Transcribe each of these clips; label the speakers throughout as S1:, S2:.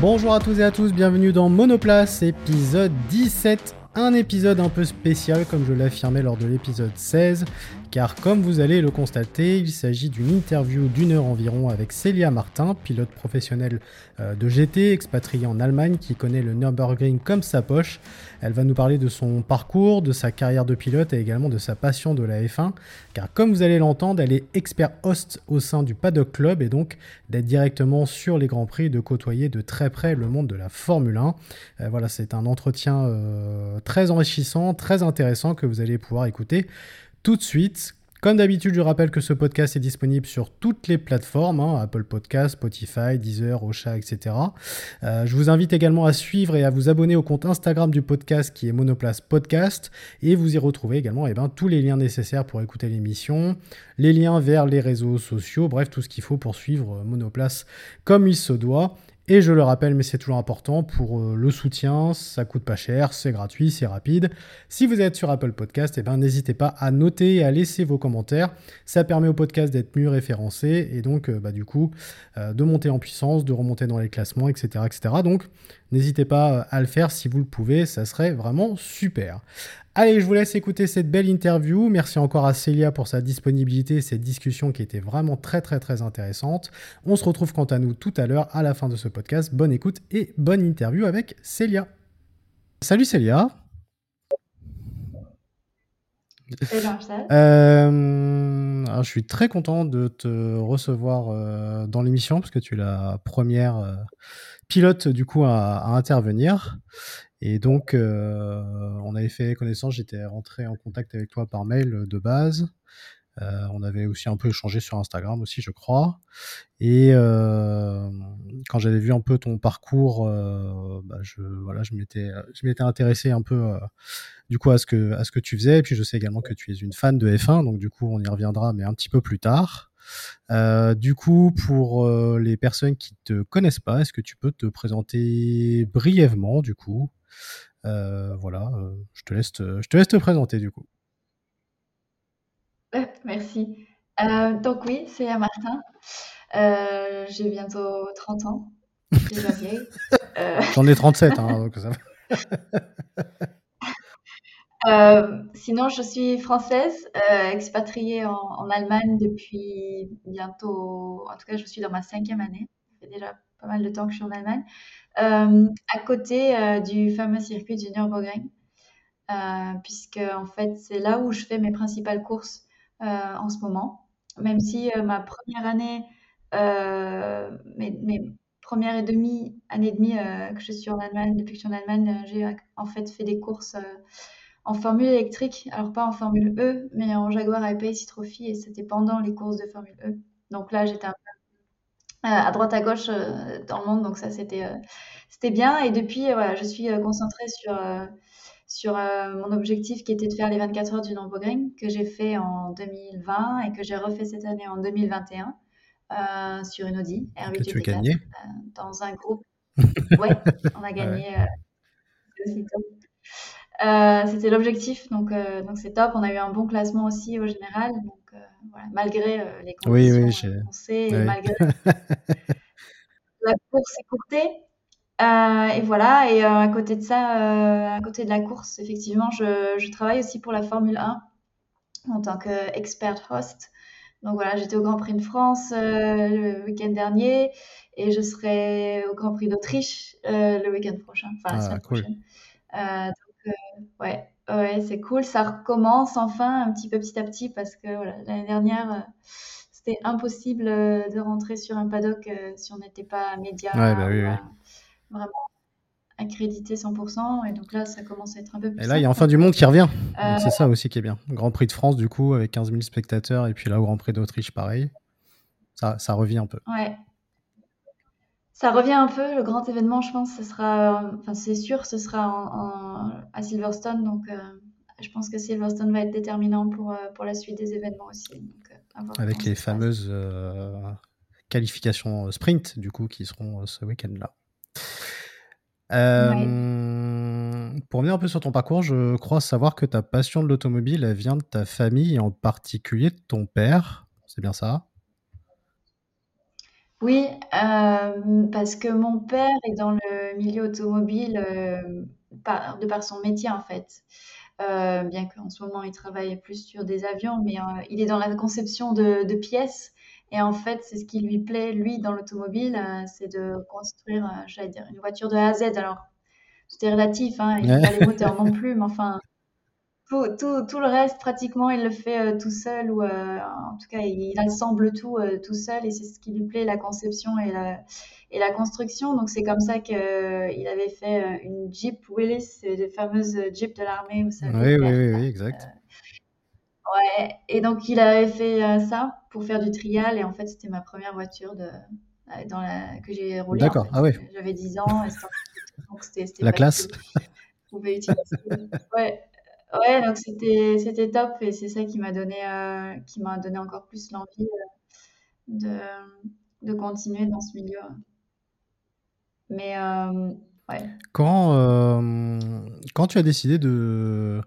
S1: Bonjour à tous et à tous, bienvenue dans Monoplace, épisode 17. Un épisode un peu spécial, comme je l'affirmais lors de l'épisode 16, car comme vous allez le constater, il s'agit d'une interview d'une heure environ avec Célia Martin, pilote professionnelle euh, de GT, expatriée en Allemagne, qui connaît le Nürburgring comme sa poche. Elle va nous parler de son parcours, de sa carrière de pilote et également de sa passion de la F1, car comme vous allez l'entendre, elle est expert host au sein du Paddock Club et donc d'être directement sur les Grands Prix, de côtoyer de très près le monde de la Formule 1. Euh, voilà, c'est un entretien euh, très enrichissant, très intéressant que vous allez pouvoir écouter tout de suite. Comme d'habitude, je rappelle que ce podcast est disponible sur toutes les plateformes, hein, Apple Podcast, Spotify, Deezer, Ocha, etc. Euh, je vous invite également à suivre et à vous abonner au compte Instagram du podcast qui est Monoplace Podcast. Et vous y retrouvez également eh ben, tous les liens nécessaires pour écouter l'émission, les liens vers les réseaux sociaux, bref, tout ce qu'il faut pour suivre Monoplace comme il se doit. Et je le rappelle, mais c'est toujours important, pour euh, le soutien, ça coûte pas cher, c'est gratuit, c'est rapide. Si vous êtes sur Apple Podcast, eh ben, n'hésitez pas à noter et à laisser vos commentaires. Ça permet au podcast d'être mieux référencé et donc, euh, bah, du coup, euh, de monter en puissance, de remonter dans les classements, etc. etc. Donc, n'hésitez pas à le faire si vous le pouvez, ça serait vraiment super. Allez, je vous laisse écouter cette belle interview. Merci encore à Célia pour sa disponibilité et cette discussion qui était vraiment très très très intéressante. On se retrouve quant à nous tout à l'heure à la fin de ce podcast. Bonne écoute et bonne interview avec Célia. Salut Célia. Euh, je suis très content de te recevoir euh, dans l'émission parce que tu es la première euh, pilote du coup à intervenir. Et donc, euh, on avait fait connaissance, j'étais rentré en contact avec toi par mail de base. Euh, on avait aussi un peu échangé sur Instagram aussi, je crois. Et euh, quand j'avais vu un peu ton parcours, bah, je voilà, je m'étais intéressé un peu du coup à ce que à ce que tu faisais. Et puis je sais également que tu es une fan de F1, donc du coup on y reviendra, mais un petit peu plus tard. du coup, pour les personnes qui te connaissent pas, est-ce que tu peux te présenter brièvement, du coup, euh, voilà, euh, je, te laisse te, je te laisse te présenter du coup.
S2: Merci. Euh, donc oui, c'est Martin. j'ai bientôt 30 ans.
S1: J'en ai 37, hein, donc ça
S2: sinon, je suis française, expatriée en, en, Allemagne depuis bientôt, en tout cas, je suis dans ma cinquième année. Ça fait déjà pas mal de temps que je suis en Allemagne. Euh, à côté euh, du fameux circuit du Nürburgring, euh, puisque en fait c'est là où je fais mes principales courses en ce moment. Même si ma première année, mes, mes, premières et demi années et demie que je suis en Allemagne, depuis que je suis en Allemagne, j'ai en fait fait des courses en Formule électrique, alors pas en Formule E, mais en Jaguar I-Pace Trophy, et c'était pendant les courses de Formule E. Donc là, j'étais un peu à droite à gauche euh, dans le monde. Donc ça, c'était euh, c'était bien. Et depuis, voilà, je suis concentrée sur sur mon objectif qui était de faire les 24 heures du Nürburgring que j'ai fait en 2020 et que j'ai refait cette année en 2021 sur une Audi
S1: R8 que tu as gagné
S2: dans un groupe. Ouais, on a gagné. C'était l'objectif, donc donc c'est top. On a eu un bon classement aussi au général. Donc, malgré euh, les conditions oui, oui, malgré la course écourtée. Euh, et voilà, et euh, à côté de ça, à côté de la course, effectivement, je, je, travaille aussi pour la Formule 1 en tant qu'expert host. Donc voilà, j'étais au Grand Prix de France le week-end dernier et je serai au Grand Prix d'Autriche le week-end prochain, enfin la ah, semaine prochaine. donc, ouais, Ouais, c'est cool. Ça recommence enfin un petit peu petit à petit parce que l'année dernière, euh, c'était impossible euh, de rentrer sur un paddock euh, si on n'était pas média
S1: Ouais, bah oui, oui.
S2: vraiment accrédité 100%. Et donc là, ça commence à être un peu plus
S1: Et là, il y a enfin du monde qui revient. C'est ça aussi qui est bien. Grand Prix de France, du coup, avec 15 000 spectateurs. Et puis là, au Grand Prix d'Autriche, pareil. Ça, ça revient un peu.
S2: Ouais. Ça revient un peu, le grand événement, je pense, ce sera, enfin c'est sûr, ce sera à Silverstone, donc euh, je pense que Silverstone va être déterminant pour, euh, pour la suite des événements aussi. Euh,
S1: Avec les fameuses qualifications sprint, du coup, qui seront ce week-end-là. Pour revenir un peu sur ton parcours, je crois savoir que ta passion de l'automobile, vient de ta famille, et en particulier de ton père. C'est bien ça?
S2: Oui, euh, parce que mon père est dans le milieu automobile euh, par- de par son métier en fait. Euh, bien qu'en ce moment il travaille plus sur des avions, mais euh, il est dans la conception de, de pièces. Et en fait, c'est ce qui lui plaît, lui, dans l'automobile, euh, c'est de construire, euh, j'allais dire, une voiture de A à Z. Alors, tout est relatif, hein, il fait pas les moteurs non plus, mais enfin, tout, tout, tout le reste, pratiquement, il le fait euh, tout seul ou euh, en tout cas, il, il assemble tout euh, tout seul et c'est ce qui lui plaît, la conception et la, et la construction. Donc, c'est comme ça qu'il avait fait une Jeep Willys, c'est les fameuses Jeeps de l'armée, vous savez,
S1: Oui, oui, oui, oui, exact.
S2: Ouais, et donc il avait fait ça pour faire du trial et en fait, c'était ma première voiture de, dans la, que j'ai roulée en
S1: D'accord.
S2: fait.
S1: Ah ouais,
S2: J'avais 10 ans et donc c'était
S1: la classe.
S2: pouvais utiliser. Ouais. Ouais, donc c'était c'était top et c'est ça qui m'a donné euh, qui m'a donné encore plus l'envie de de continuer dans ce milieu. Mais euh, ouais.
S1: Quand, euh, quand tu as décidé de,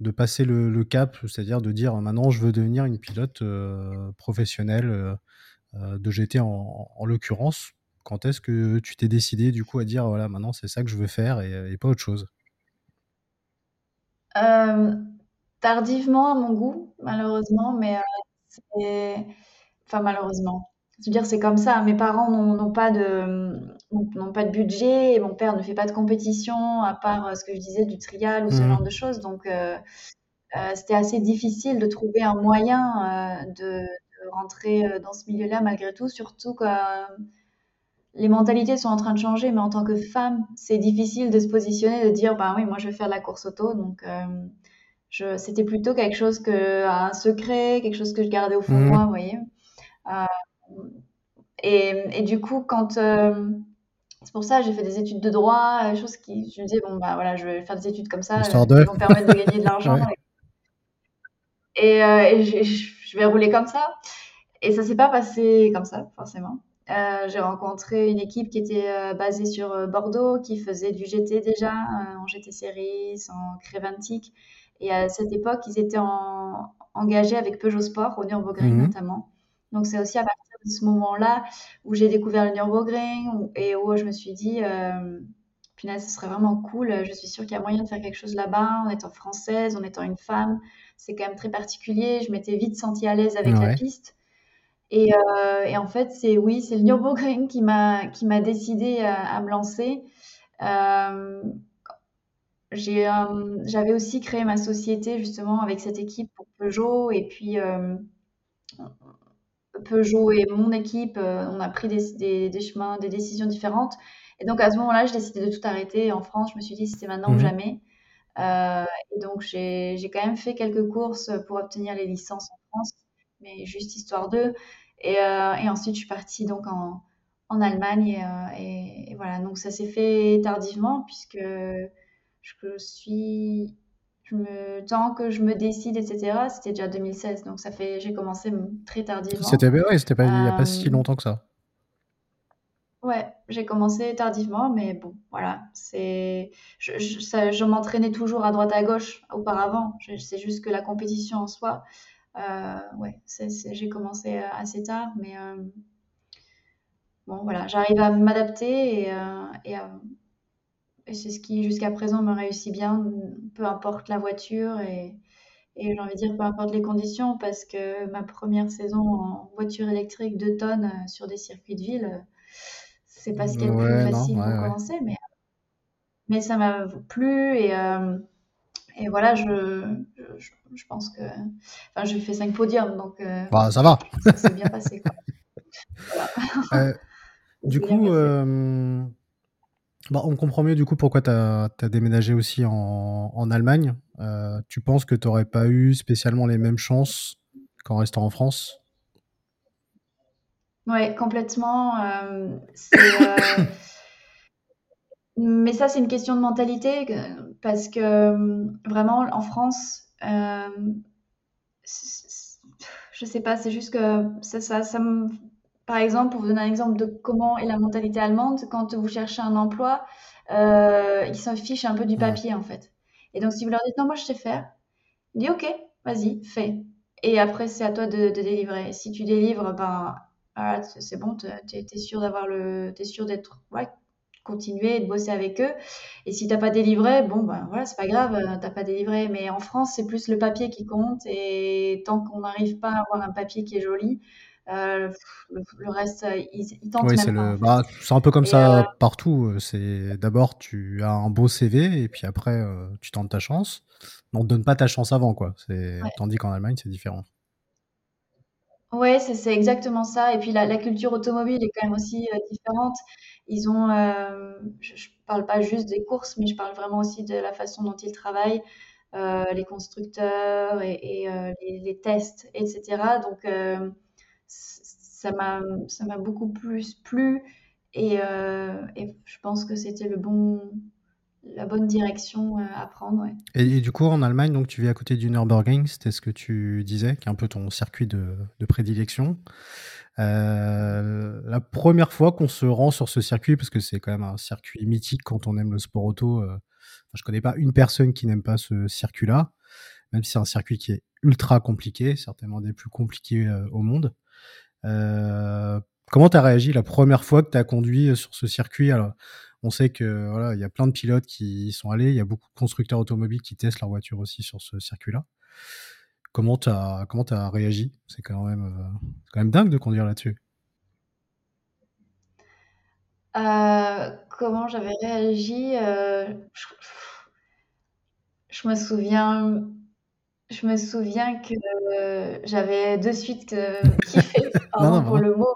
S1: de passer le, cap, c'est-à-dire de dire maintenant je veux devenir une pilote euh, professionnelle euh, euh, de GT en, en l'occurrence, quand est-ce que tu t'es décidé du coup à dire voilà maintenant c'est ça que je veux faire et pas autre chose?
S2: Euh, tardivement à mon goût, malheureusement, mais euh, c'est enfin malheureusement. Je veux dire, c'est comme ça. Mes parents n'ont pas de n'ont pas de budget et mon père ne fait pas de compétition à part euh, ce que je disais du trial ou ce genre
S1: Mhm.
S2: de choses. Donc euh, c'était assez difficile de trouver un moyen de, de rentrer dans ce milieu-là malgré tout, surtout que euh, les mentalités sont en train de changer, mais en tant que femme, c'est difficile de se positionner, de dire, bah oui, moi je vais faire de la course auto, donc euh, c'était plutôt quelque chose que, un secret, quelque chose que je gardais au fond de moi,
S1: Mhm.
S2: vous voyez. Euh, et, et du coup, quand, euh, c'est pour ça, j'ai fait des études de droit, choses qui, je me disais, bon, bah voilà, je vais faire des études comme ça, euh,
S1: de.
S2: qui vont me permettre de gagner de l'argent
S1: Ouais.
S2: Et, et je, je vais rouler comme ça. Et ça s'est pas passé comme ça, forcément. Euh, j'ai rencontré une équipe qui était euh, basée sur euh, Bordeaux, qui faisait du GT déjà, en GT Series, en Creventic. Et à cette époque, ils étaient en- engagés avec Peugeot Sport, au Nürburgring
S1: Mhm.
S2: notamment. Donc c'est aussi à partir de ce moment-là où j'ai découvert le Nürburgring où- et où je me suis dit, punaise, ce serait vraiment cool. Je suis sûre qu'il y a moyen de faire quelque chose là-bas, en étant française, en étant une femme. C'est quand même très particulier. Je m'étais vite sentie à l'aise avec la
S1: Ouais.
S2: piste. Et, euh, et en fait, c'est oui, c'est le Nürburgring qui m'a qui m'a décidé à, à me lancer. Euh, j'ai, euh, j'avais aussi créé ma société justement avec cette équipe pour Peugeot et puis euh, Peugeot et mon équipe, euh, on a pris des, des, des chemins, des décisions différentes. Et donc à ce moment-là, j'ai décidé de tout arrêter en France. Je me suis dit c'était maintenant ou
S1: Mhm.
S2: jamais. Euh, et donc, j'ai j'ai quand même fait quelques courses pour obtenir les licences en mais juste histoire d'eux. Et, euh, et ensuite, je suis partie donc en, en Allemagne. Et, euh, et- voilà, donc ça s'est fait tardivement puisque je suis, je me, tant que je me décide, etc., c'était déjà 2016. Donc ça fait, j'ai commencé très tardivement.
S1: C'était ouais, c'était pas il y a pas si
S2: Euh,
S1: longtemps que ça.
S2: Ouais, j'ai commencé tardivement, mais bon, voilà, c'est, je, je, m'entraînais toujours à droite à gauche auparavant. C'est juste que la compétition en soi, ouais, c'est, c'est- j'ai commencé euh, assez tard, mais euh, bon, voilà, j'arrive à m'adapter et, euh, et, euh, et c'est ce qui jusqu'à présent me réussit bien, peu importe la voiture et, et j'ai envie de dire peu importe les conditions, parce que ma première saison en voiture électrique 2 tonnes euh, sur des circuits de ville, euh, c'est pas ce qu'il y a de plus
S1: Ouais, non,
S2: facile
S1: ouais,
S2: pour
S1: ouais.
S2: commencer, mais Mais ça m'a plu et, euh, et voilà, je, je, je pense que. Enfin, j'ai fait cinq podiums, donc euh,
S1: Bah, ça va.
S2: ça s'est bien passé, quoi. Voilà,
S1: Euh, du coup, euh, bah, on comprend mieux du coup pourquoi tu as, déménagé aussi en, en Allemagne. Euh, tu penses que tu n'aurais pas eu spécialement les mêmes chances qu'en restant en France?
S2: Ouais, complètement. euh, c'est. euh, mais ça, c'est une question de mentalité, que- parce que euh, vraiment, en France, euh, je sais pas, c'est juste que ça, ça, ça me. Par exemple, pour vous donner un exemple de comment est la mentalité allemande, quand vous cherchez un emploi, euh, ils s'en fichent un peu du papier, en fait. Et donc, si vous leur dites non, moi je sais faire, ils disent ok, vas-y, fais. Et après, c'est à toi de, de délivrer. Si tu délivres, ben, ah, c'est bon, tu es, sûr d'avoir le, es sûr d'être, ouais, continuer et de bosser avec eux. Et si t'as pas délivré, bon ben voilà, c'est pas grave, euh, t'as pas délivré. Mais en France, c'est plus le papier qui compte. Et tant qu'on n'arrive pas à avoir un papier qui est joli, euh, le, reste, euh, ils, ils tentent
S1: oui,
S2: c'est
S1: le... bah, c'est un peu comme ça partout. C'est d'abord tu as un beau CV et puis après tu tentes ta chance. On te donne pas ta chance avant quoi. C'est tandis qu'en Allemagne c'est différent.
S2: Ouais, c'est exactement ça. Et puis la, la, culture automobile est quand même aussi différente. Ils ont, euh, je, ne parle pas juste des courses, mais je parle vraiment aussi de la façon dont ils travaillent, euh, les constructeurs et, euh, les, tests, etc. Donc ça m'a ça m'a beaucoup plus plu et, je pense que c'était le bon la bonne direction à prendre.
S1: Et, du coup, en Allemagne, donc tu vis à côté du Nürburgring, c'était ce que tu disais, qui est un peu ton circuit de prédilection. Euh, la première fois qu'on se rend sur ce circuit, parce que c'est quand même un circuit mythique quand on aime le sport auto, euh, je connais pas une personne qui n'aime pas ce circuit-là, même si c'est un circuit qui est ultra compliqué, certainement des plus compliqués euh, au monde. comment tu as réagi la première fois que tu as conduit sur ce circuit? Alors, on sait que voilà, il y a plein de pilotes qui y sont allés, il y a beaucoup de constructeurs automobiles qui testent leur voiture aussi sur ce circuit-là. Comment tu as, comment as réagi? C'est quand, même, euh, quand même dingue de conduire là-dessus.
S2: Euh, comment j'avais réagi euh, je, me souviens, je me souviens que j'avais de suite kiffé, pardon pour le mot,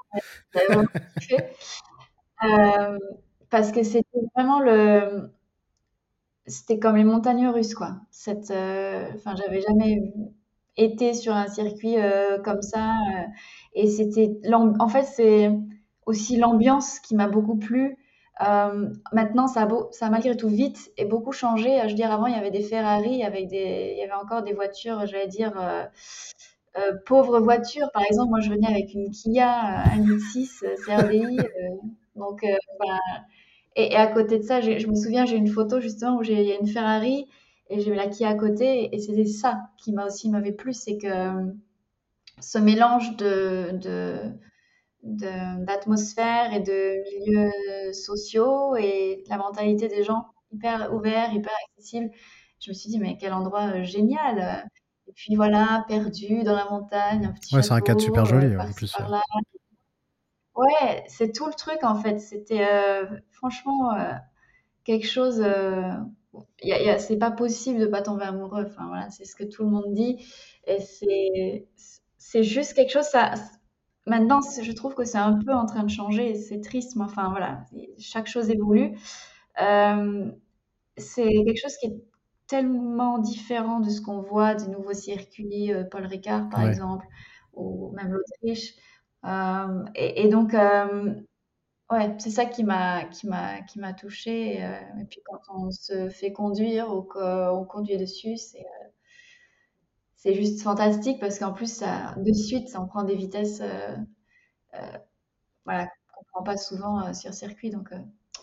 S2: kiffé, parce que c'était vraiment le, c'était comme les montagnes russes quoi. Cette, enfin, j'avais jamais été sur un circuit euh, comme ça. Euh, et c'était, en fait, c'est aussi l'ambiance qui m'a beaucoup plu. Euh, maintenant, ça a, beau, ça malgré tout vite et beaucoup changé. Je veux dire, avant, il y avait des Ferrari, avec des, il y avait encore des voitures, j'allais dire, pauvres voitures. Par exemple, moi, je venais avec une Kia 1.6 CRDI. donc, et, et, à côté de ça, je me souviens, j'ai une photo justement où il y a une Ferrari et j'ai la Kia à côté. Et c'était ça qui m'a aussi m'avait plu, c'est que euh, ce mélange de, d'atmosphère et de milieux sociaux et la mentalité des gens hyper ouverts, hyper accessibles. Je me suis dit, mais quel endroit euh, génial! Et puis voilà, perdu dans la montagne, un petit
S1: Ouais, c'est un cadre super joli euh, en plus.
S2: Ouais, c'est tout le truc en fait. C'était franchement quelque chose c'est pas possible de pas tomber amoureux. Enfin, voilà, c'est ce que tout le monde dit. Et c'est, c'est juste quelque chose, ça, maintenant, je trouve que c'est un peu en train de changer. C'est triste, mais enfin, voilà, chaque chose évolue. Euh, c'est quelque chose qui est tellement différent de ce qu'on voit des nouveaux circuits, euh, Paul Ricard, par exemple, ou même l'Autriche. Euh, et, donc, Ouais, c'est ça qui m'a qui m'a qui m'a touchée. Euh, et puis quand on se fait conduire ou qu'on conduit dessus, c'est euh, c'est juste fantastique parce qu'en plus, de suite, ça en prend des vitesses euh, voilà, qu'on prend pas souvent sur circuit. Donc,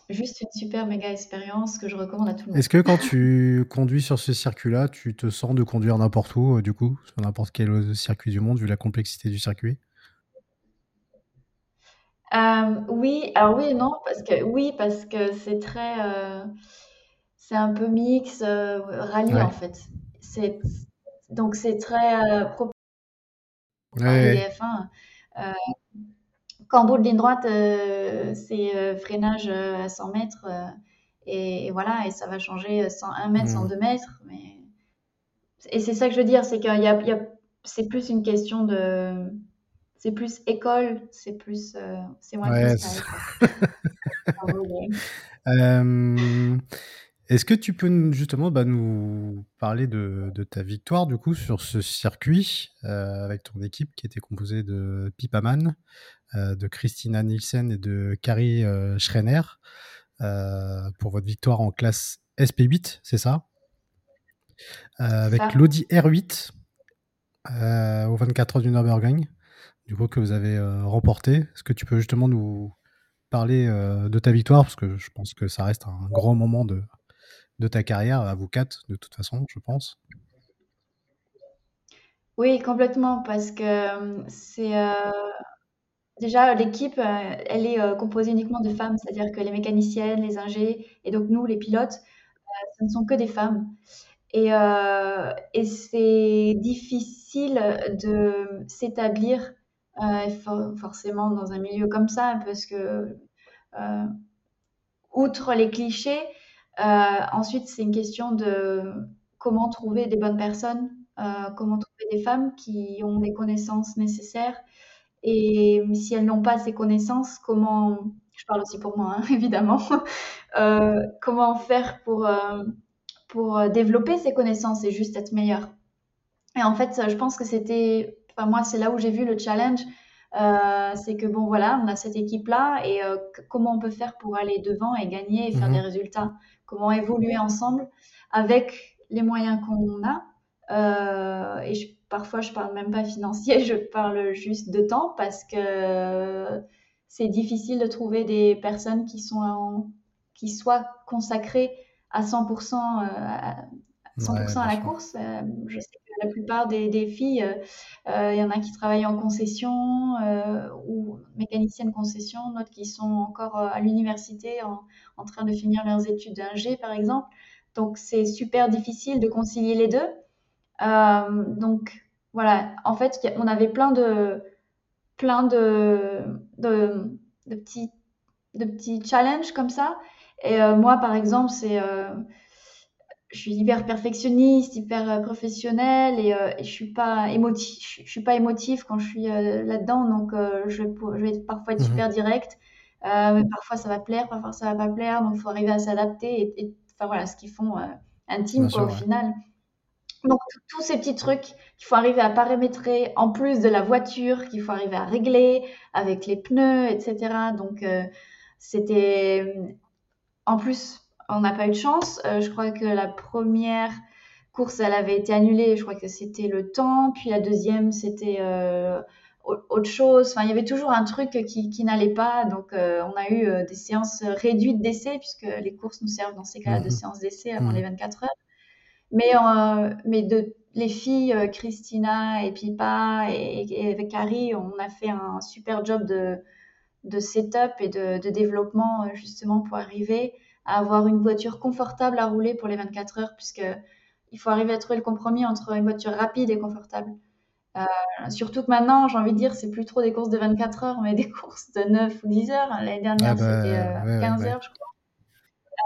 S2: juste une super méga expérience que je recommande à tout le monde.
S1: Est-ce que quand tu conduis sur ce circuit-là, tu te sens de conduire n'importe où, du coup, sur n'importe quel circuit du monde, vu la complexité du circuit?
S2: Euh, oui, alors oui et non, parce que oui, parce que c'est très, euh, c'est un peu mix euh, rallye en fait. C'est donc c'est très propre
S1: Ouais,
S2: F1. quand bout de ligne droite, c'est freinage à 100 mètres et, voilà et ça va changer 101 mètres, 102 mmh. mètres, mais et c'est ça que je veux dire, c'est qu'il y a, il y a c'est plus une question de c'est plus école, c'est plus. Euh, c'est moins ouais,
S1: euh, Est-ce que tu peux justement bah, nous parler de, de, ta victoire du coup sur ce circuit euh, avec ton équipe qui était composée de Pipaman, de Christina Nielsen et de Carrie Schreiner pour votre victoire en classe SP8, c'est ça? Avec l'Audi R8 au 24 heures du Nürburgring du coup que vous avez euh, remporté. Est-ce que tu peux justement nous parler euh, de ta victoire? Parce que je pense que ça reste un grand moment de, ta carrière à vous quatre de toute façon, je pense.
S2: Oui, complètement, parce que c'est déjà, l'équipe, elle est composée uniquement de femmes, c'est-à-dire que les mécaniciennes, les ingés et donc nous, les pilotes, ce ne sont que des femmes. Et c'est difficile de s'établir forcément dans un milieu comme ça, parce que outre les clichés, ensuite c'est une question de comment trouver des bonnes personnes, comment trouver des femmes qui ont les connaissances nécessaires. Et si elles n'ont pas ces connaissances, comment, je parle aussi pour moi, hein, évidemment, comment faire pour, pour développer ces connaissances et juste être meilleure. Et en fait, je pense que c'était moi, c'est là où j'ai vu le challenge. Euh, c'est que bon, voilà, on a cette équipe-là et euh, comment on peut faire pour aller devant et gagner et faire mhm. des résultats? Comment évoluer ensemble avec les moyens qu'on a? Euh, Et parfois, je parle même pas financier, je parle juste de temps parce que c'est difficile de trouver des personnes qui sont qui soient consacrées à 100% à, 100% à la course. je sais la plupart des, filles, euh, euh, il y en a qui travaillent en concession euh, ou mécaniciennes concession, d'autres qui sont encore à l'université en, train de finir leurs études d'ingé, par exemple. Donc, c'est super difficile de concilier les deux. donc, voilà, en fait, on avait plein de, plein de, de, petits, de petits challenges comme ça. Et moi, par exemple, c'est je suis hyper perfectionniste, hyper euh, professionnelle et, euh, et, je suis pas émotif, je, suis pas émotif quand je suis euh, là-dedans, donc je, je, vais parfois être mhm. super direct, mais parfois ça va plaire, parfois ça va pas plaire, donc il faut arriver à s'adapter et, enfin voilà ce qu'ils font intime quoi, au final. Donc tous ces petits trucs qu'il faut arriver à paramétrer en plus de la voiture, qu'il faut arriver à régler avec les pneus, etc. Donc c'était en plus on n'a pas eu de chance. Euh, je crois que la première course, elle avait été annulée. Je crois que c'était le temps. Puis la deuxième, c'était euh, autre chose. Enfin, il y avait toujours un truc qui, n'allait pas. Donc, euh, on a eu des séances réduites d'essai, puisque les courses nous servent dans ces cas-là de mhm. séances d'essai avant les 24 mhm. heures. Mais, mais de, les filles, Christina et Pipa et, avec Carrie, on a fait un super job de, de setup et de, de développement, justement, pour arriver avoir une voiture confortable à rouler pour les 24 heures, puisque il faut arriver à trouver le compromis entre une voiture rapide et confortable. Euh, surtout que maintenant, j'ai envie de dire, c'est plus trop des courses de 24 heures, mais des courses de 9 ou 10 heures. L'année dernière, ah bah, c'était 15 euh, heures, je crois.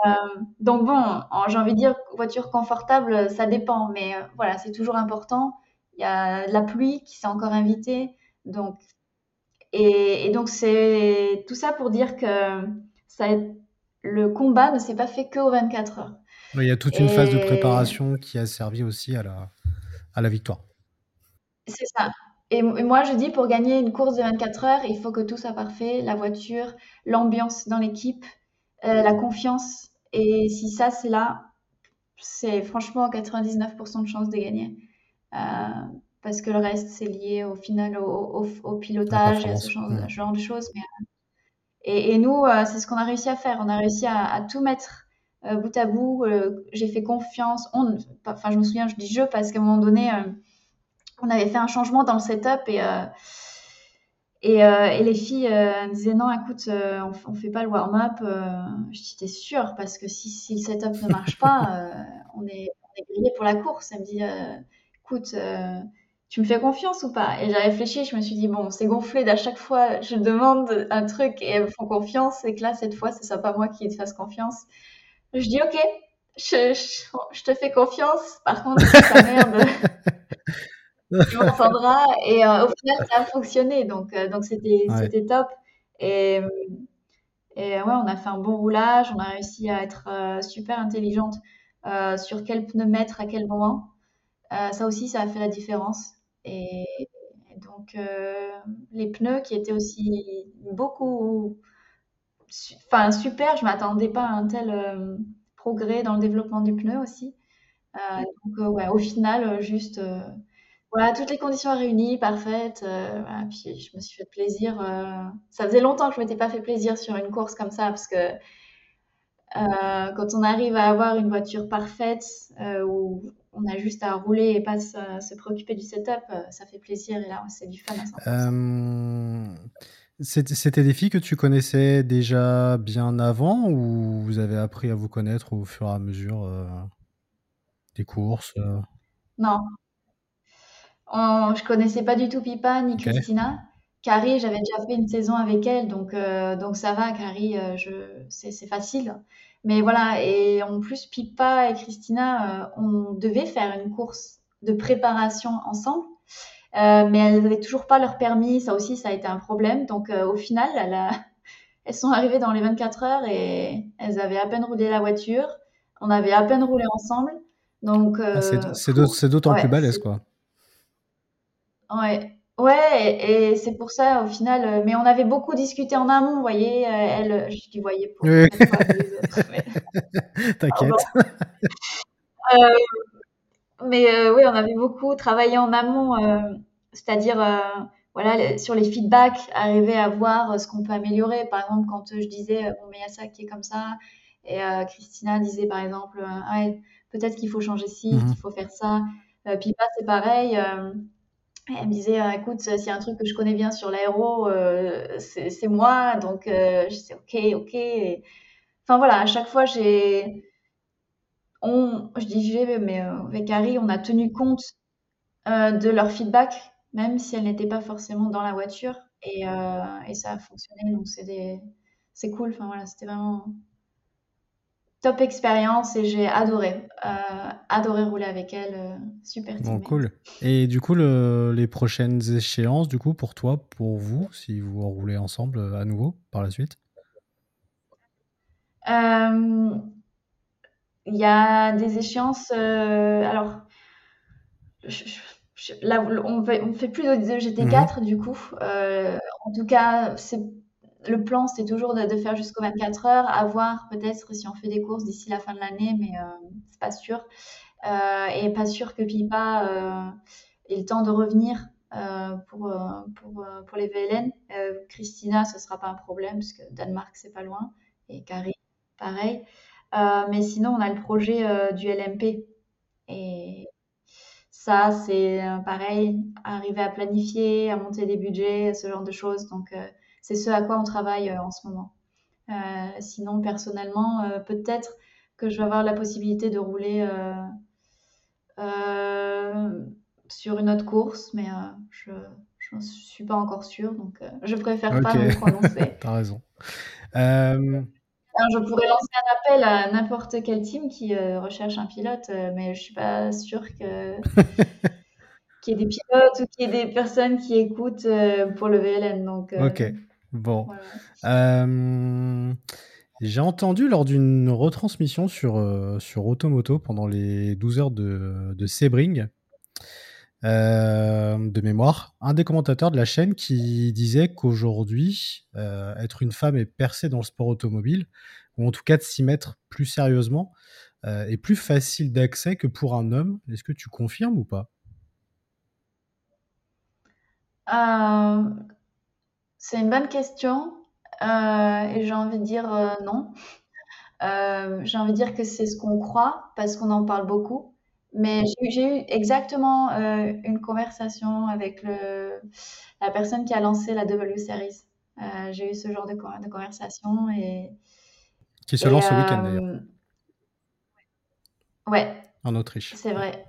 S2: Euh, donc bon, j'ai envie de dire, voiture confortable, ça dépend, mais voilà, c'est toujours important. Il y a la pluie qui s'est encore invitée, donc et, et donc c'est tout ça pour dire que ça le combat ne s'est pas fait que aux 24 heures.
S1: Il y a toute une phase de préparation qui a servi aussi à la, à la victoire.
S2: C'est ça. Et, moi, je dis, pour gagner une course de 24 heures, il faut que tout soit parfait, la voiture, l'ambiance dans l'équipe, euh, la confiance. Et si ça, c'est là, c'est franchement 99% de chance de gagner. Euh, parce que le reste, c'est lié au final au, pilotage et à ce genre, de choses. Mais, euh, et, nous, euh, c'est ce qu'on a réussi à faire. On a réussi à, tout mettre euh, bout à bout. Euh, j'ai fait confiance. On, enfin, je me souviens, je dis je parce qu'à un moment donné, on avait fait un changement dans le setup et et, les filles me disaient non, écoute, on, ne fait pas le warm-up. je dis t'es sûre? Parce que si, si, le setup ne marche pas, on est on est grillé pour la course. Elle me dit écoute tu me fais confiance ou pas? Et j'ai réfléchi, je me suis dit, bon, c'est gonflé d'à chaque fois, je demande un truc et elles me font confiance, et que là, cette fois, ce soit pas moi qui te fasse confiance. Je dis, ok, je, je, te fais confiance, par contre, ça merde, tu m'entendras. Et euh, au final, ça a fonctionné, donc euh, donc c'était c'était top. Et, et ouais, on a fait un bon roulage, on a réussi à être euh, super intelligente sur quel pneu mettre à quel moment. ça aussi, ça a fait la différence. Et, donc, euh, les pneus qui étaient aussi beaucoup, enfin super, je m'attendais pas à un tel euh, progrès dans le développement du pneu aussi. Euh, donc, ouais, au final, juste, voilà, toutes les conditions réunies, parfaites. puis je me suis fait plaisir. ça faisait longtemps que je m'étais pas fait plaisir sur une course comme ça, parce que quand on arrive à avoir une voiture parfaite, où on a juste à rouler et pas se, préoccuper du setup, euh, ça fait plaisir et là c'est du fun 100%. Euh,
S1: C'était des filles que tu connaissais déjà bien avant ou vous avez appris à vous connaître au fur et à mesure euh, des courses euh?
S2: Non. je connaissais pas du tout Pipa ni Christina. Carrie, j'avais déjà fait une saison avec elle, donc, donc ça va, Carrie, c'est facile. Mais voilà, et en plus, Pipa et Christina, on devait faire une course de préparation ensemble. Euh, mais elles n'avaient toujours pas leur permis. Ça aussi, ça a été un problème. Donc, euh, au final, elles sont arrivées dans les 24 heures et elles avaient à peine roulé la voiture. On avait à peine roulé ensemble. Donc,
S1: ah, c'est euh, d'autant plus balèze, quoi.
S2: Ouais. Ouais, et, c'est pour ça, au final, mais on avait beaucoup discuté en amont, vous voyez, elle, je dis voyez pour
S1: T'inquiète.
S2: Mais euh, oui, on avait beaucoup travaillé en amont, euh, c'est-à-dire euh, voilà, sur les feedbacks, arriver à voir ce qu'on peut améliorer. Par exemple, quand je disais, bon, mais il y a ça qui est comme ça, et Christina disait par exemple, peut-être qu'il faut changer ci, mmh qu'il faut faire ça. Pipa, c'est pareil. elle me disait, écoute, s'il y a un truc que je connais bien sur l'aéro, c'est moi. Donc, je disais, ok, ok. Enfin voilà, à chaque fois, j'ai on, je dis mais euh, avec Harry, on a tenu compte euh, de leur feedback, même si elles n'étaient pas forcément dans la voiture. Et, euh, ça a fonctionné, donc c'est cool. Enfin voilà, c'était vraiment top expérience et j'ai adoré, adoré rouler avec elles. super
S1: Bon, cool. Et du coup, les prochaines échéances, du coup, pour toi, pour vous, si vous roulez ensemble à nouveau par la suite?
S2: Il y a des échéances. Euh, alors, là, on fait, on fait plus de GT4 mhm. du coup. Euh, en tout cas, c'est le plan, c'est toujours de, faire jusqu'aux 24 heures, à voir peut-être si on fait des courses d'ici la fin de l'année, mais euh, c'est pas sûr. et pas sûr que Pipa ait le temps de revenir pour, pour, pour, les VLN. Christina, ce sera pas un problème, parce que Danemark, c'est pas loin. Et Carrie, pareil. Euh, mais sinon, on a le projet euh, du LMP. Et ça, c'est euh, pareil, arriver à planifier, à monter des budgets, ce genre de choses. Donc, c'est ce à quoi on travaille en ce moment. sinon, personnellement, peut-être que je vais avoir la possibilité de rouler sur une autre course, mais je ne suis pas encore sûre, donc je préfère pas me prononcer.
S1: T'as raison.
S2: Je pourrais lancer un appel à n'importe quel team qui euh, recherche un pilote, euh, mais je suis pas sûre que qu'il y ait des pilotes ou qu'il y ait des personnes qui écoutent euh, pour le VLN. Donc,
S1: ok, bon. J'ai entendu lors d'une retransmission sur, sur Automoto pendant les 12 heures de, de Sebring, de mémoire, un des commentateurs de la chaîne qui disait qu'aujourd'hui, être une femme et percer dans le sport automobile, ou en tout cas de s'y mettre plus sérieusement, est plus facile d'accès que pour un homme. Est-ce que tu confirmes ou pas?
S2: C'est une bonne question. et j'ai envie de dire non. j'ai envie de dire que c'est ce qu'on croit parce qu'on en parle beaucoup. Mais j'ai eu exactement euh, une conversation avec le, la personne qui a lancé la W Series. Euh, j'ai eu ce genre de, de, conversation et
S1: qui se lance ce week-end d'ailleurs. Euh,
S2: ouais.
S1: En Autriche.
S2: C'est vrai.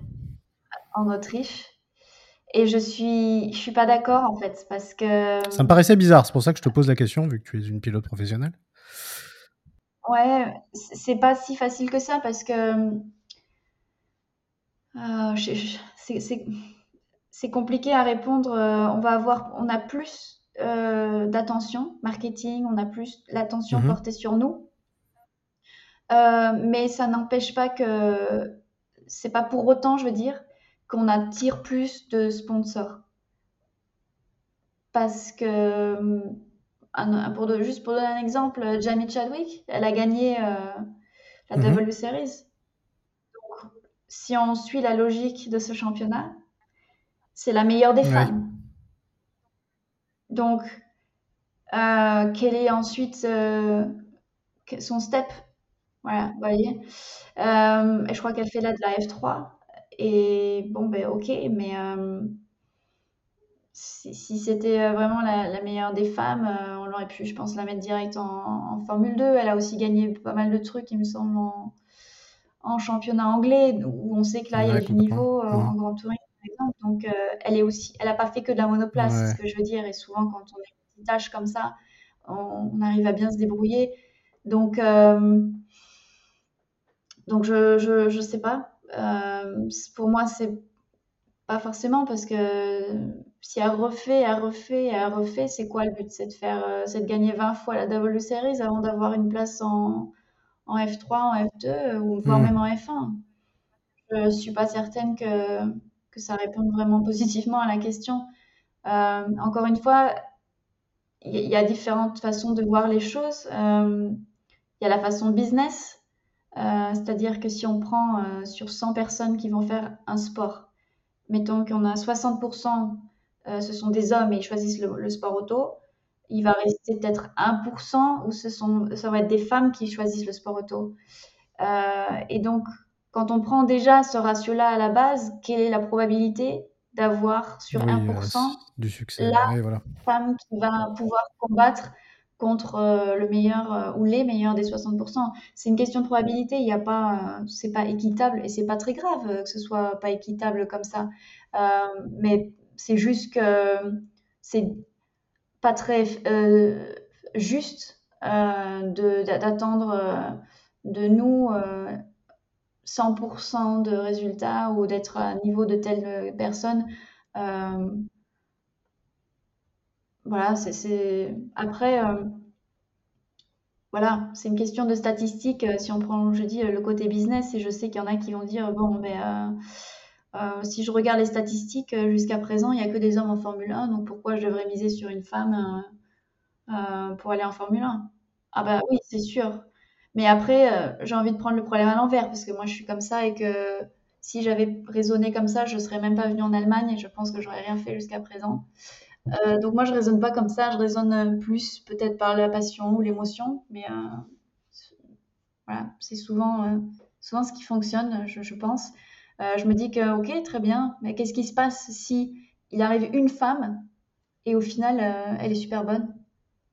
S2: En Autriche. Et je suis, je suis pas d'accord en fait parce que.
S1: Ça me paraissait bizarre. C'est pour ça que je te pose la question vu que tu es une pilote professionnelle.
S2: Ouais, c'est pas si facile que ça parce que euh, c'est compliqué à répondre. Euh, on va avoir, on a plus euh, d'attention marketing, on a plus l'attention mhm. portée sur nous. mais ça n'empêche pas que c'est pas pour autant, je veux dire, qu'on attire plus de sponsors. Parce que, pour juste pour donner un exemple, Jamie Chadwick, elle a gagné la mhm. W Series si on suit la logique de ce championnat, c'est la meilleure des femmes. Donc, euh, quel est ensuite euh, son step Voilà, vous voyez. Euh, et je crois qu'elle fait là de la F3. Et bon, ben ok, mais si, c'était vraiment la, meilleure des femmes, on aurait pu, je pense, la mettre direct en, Formule 2. Elle a aussi gagné pas mal de trucs, il me semble, en, championnat anglais, où on sait que là, il y a du niveau en mmh. Grand Touring, par exemple. Donc, elle est aussi, elle n'a pas fait que de la monoplace, c'est ce que je veux dire. Et souvent, quand on a une petite tâche comme ça, on, arrive à bien se débrouiller. Donc, donc je, je, je sais pas. pour moi, c'est pas forcément parce que si elle refait, elle refait, elle refait, c'est quoi le but? C'est de faire, euh, c'est de gagner 20 fois la W Series avant d'avoir une place en, en F3, en F2 ou voire hmm. même en F1. Je suis pas certaine que, que ça réponde vraiment positivement à la question. Euh, encore une fois, il y, a différentes façons de voir les choses. Euh, il y a la façon business, c'est-à-dire que si on prend sur 100 personnes qui vont faire un sport, mettons qu'on a 60%, euh, ce sont des hommes et ils choisissent le, sport auto, il va rester peut-être 1% où ce sont, ça va être des femmes qui choisissent le sport auto. Euh, et donc, quand on prend déjà ce ratio-là à la base, quelle est la probabilité d'avoir sur 1% euh,
S1: du succès?
S2: la femme qui va pouvoir combattre contre euh, le meilleur ou les meilleurs des 60%. C'est une question de probabilité, il n'y a pas, c'est pas équitable et c'est pas très grave que ce soit pas équitable comme ça. mais c'est juste que c'est pas très juste d'attendre de, nous 100% de résultats ou d'être à niveau de telle personne. Voilà, c'est après, euh, voilà, c'est une question de statistiques. Euh, si on prend, je dis, le côté business, et je sais qu'il y en a qui vont dire, bon, mais euh, si je regarde les statistiques, jusqu'à présent, il n'y a que des hommes en Formule 1, donc pourquoi je devrais miser sur une femme pour aller en Formule 1? Ah bah oui, c'est sûr. Mais après, j'ai envie de prendre le problème à l'envers, parce que moi, je suis comme ça et que si j'avais raisonné comme ça, je serais même pas venue en Allemagne et je pense que j'aurais rien fait jusqu'à présent. Euh, donc moi, je raisonne pas comme ça, je raisonne euh, plus peut-être par la passion ou l'émotion, mais euh, voilà, c'est souvent, souvent ce qui fonctionne, je, pense. Je me dis que, ok, très bien, mais qu'est-ce qui se passe si il arrive une femme et au final, elle est super bonne?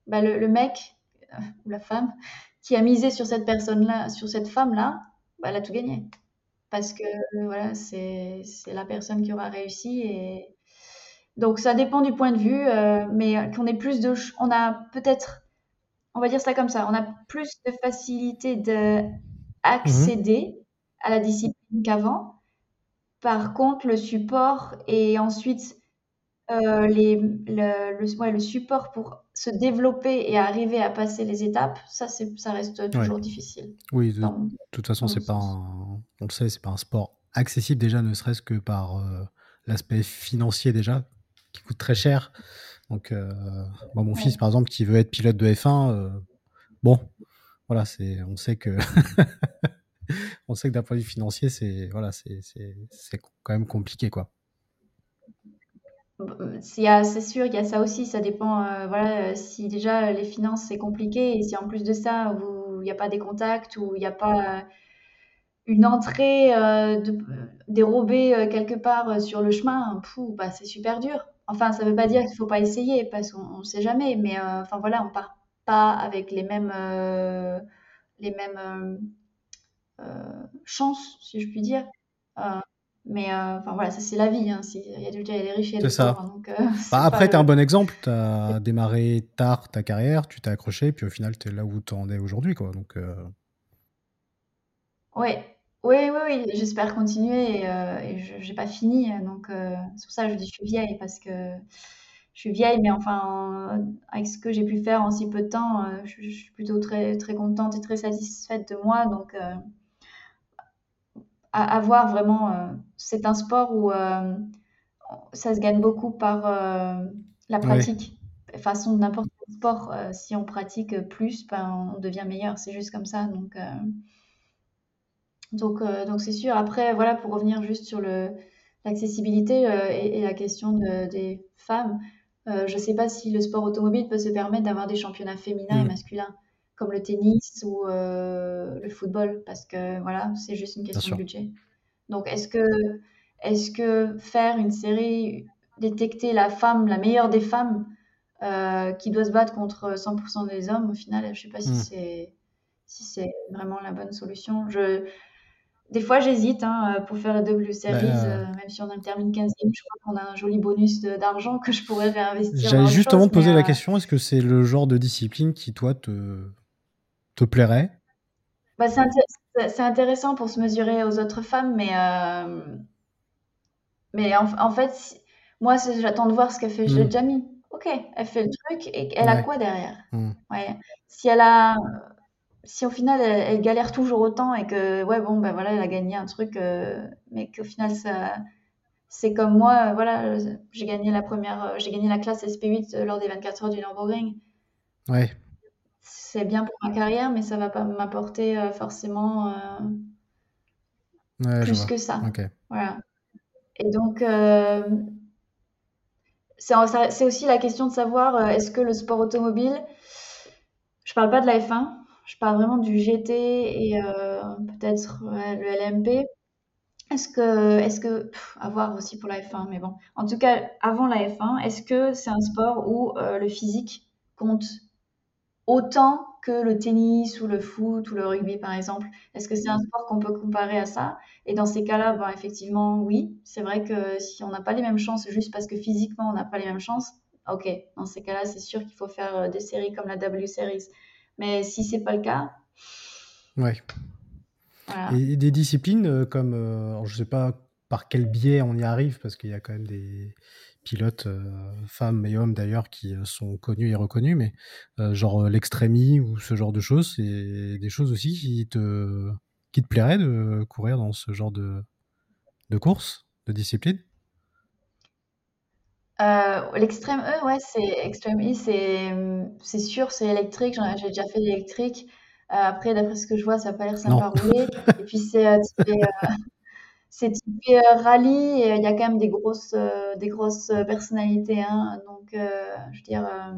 S2: Bah, le, mec ou la femme qui a misé sur cette personne-là, sur cette femme-là, bah, elle a tout gagné. Parce que voilà, c'est la personne qui aura réussi et donc ça dépend du point de vue, euh, mais qu'on ait plus de, on a peut-être, on va dire ça comme ça, on a plus de facilité d'accéder à la discipline qu'avant. Par contre, le support et ensuite euh, les, le, le, le, support pour se développer et arriver à passer les étapes, ça, ça reste toujours difficile.
S1: Oui, de, toute façon, c'est pas on le sait, c'est pas un sport accessible déjà, ne serait-ce que par euh, l'aspect financier déjà qui coûte très cher. Donc, euh, mon fils, par exemple, qui veut être pilote de F1, euh, bon, voilà, c'est, on sait que, on sait que d'un point de vue financier, c'est, voilà, quand même compliqué, quoi.
S2: C'est sûr, il y a ça aussi. Ça dépend, euh, voilà, si déjà les finances c'est compliqué et si en plus de ça, il n'y a pas des contacts ou il n'y a pas une entrée dérobée quelque part sur le chemin, bah, c'est super dur. Enfin, ça ne veut pas dire qu'il ne faut pas essayer, parce qu'on ne sait jamais, mais euh, enfin voilà, on part pas avec les mêmes, euh, les mêmes euh, chances, si je puis dire. mais enfin voilà, ça c'est la vie. Hein. Il y a des riches et des pauvres.
S1: Hein, bah, après, tu es un bon exemple. Tu as démarré tard ta carrière, tu t'es accroché, puis au final, tu es là où tu en es aujourd'hui. Donc,
S2: Ouais, oui, oui, oui, j'espère continuer et, euh, je n'ai pas fini. Donc, euh, c'est pour ça que je dis que je suis vieille, parce que je suis vieille, mais enfin, avec ce que j'ai pu faire en si peu de temps, euh, je, suis plutôt très, très contente et très satisfaite de moi. Donc, à, voir vraiment, c'est un sport où ça se gagne beaucoup par la pratique. De façon, n'importe quel sport, si on pratique plus, ben, on devient meilleur. C'est juste comme ça. Donc, donc, euh, donc c'est sûr. Après, voilà, pour revenir juste sur le, l'accessibilité euh, et, la question des femmes, euh, je ne sais pas si le sport automobile peut se permettre d'avoir des championnats féminins et mmh. masculins, comme le tennis ou le football, parce que voilà, c'est juste une question de budget. Donc, est-ce que, est-ce que faire une série détecter la femme, la meilleure des femmes, qui doit se battre contre 100% des hommes, au final, je sais pas si
S1: Hmm.
S2: c'est si c'est vraiment la bonne solution. Je, des fois, j'hésite hein, pour faire la W Series,
S1: Bah,
S2: euh, même si on en termine 15e, je crois qu'on a un joli bonus d'argent que je pourrais réinvestir.
S1: J'allais justement te poser la
S2: euh,
S1: question, est-ce que c'est le genre de discipline qui, toi, te, te plairait?
S2: Bah, c'est inté- c'est- c'est intéressant pour se mesurer aux autres femmes, mais, euh, mais en, en fait, moi, j'attends de voir ce qu'elle fait. Déjà mis. Ok, elle fait le truc et elle a quoi derrière?
S1: Hmm.
S2: Ouais. Si elle a, si au final elle, elle galère toujours autant et que ouais bon ben voilà elle a gagné un truc, euh, mais qu'au final ça, c'est comme moi, euh, voilà, j'ai gagné la première, j'ai gagné la classe SP8 euh, lors des 24 heures du Nürburgring.
S1: Ouais.
S2: C'est bien pour ma carrière, mais ça va pas m'apporter euh, forcément euh,
S1: Ouais,
S2: plus que ça.
S1: Ok.
S2: Voilà. Et donc, euh, c'est aussi la question de savoir est-ce que le sport automobile, je parle pas de la F1, je parle vraiment du GT et peut-être ouais, le LMP. Est-ce que, est-ce que, pff, à voir aussi pour la F1, mais bon. En tout cas, avant la F1, est-ce que c'est un sport où le physique compte autant que le tennis ou le foot ou le rugby, par exemple? Est-ce que c'est un sport qu'on peut comparer à ça? Et dans ces cas-là, ben, effectivement, oui. C'est vrai que si on n'a pas les mêmes chances juste parce que physiquement on n'a pas les mêmes chances, ok. Dans ces cas-là, c'est sûr qu'il faut faire euh, des séries comme la W Series. Mais si c'est pas le cas,
S1: Ouais.
S2: voilà.
S1: Et, des disciplines euh, comme, euh, je sais pas par quel biais on y arrive, parce qu'il y a quand même des pilotes, euh, femmes et hommes d'ailleurs, qui euh, sont connus et reconnus, mais euh, genre l'extrémie ou ce genre de choses, c'est des choses aussi qui te, qui te plairaient de courir dans ce genre de, de course, de discipline?
S2: Euh, l'extrême E, ouais, c'est extrême E, c'est sûr, c'est électrique. J'ai déjà fait l'électrique. Euh, après, d'après ce que je vois, ça n'a pas l'air sympa à rouler. Et puis c'est euh, c'est typé euh, rallye. Et il y a quand même des grosses, euh, des grosses euh, personnalités. Hein, donc, euh, je veux dire, euh,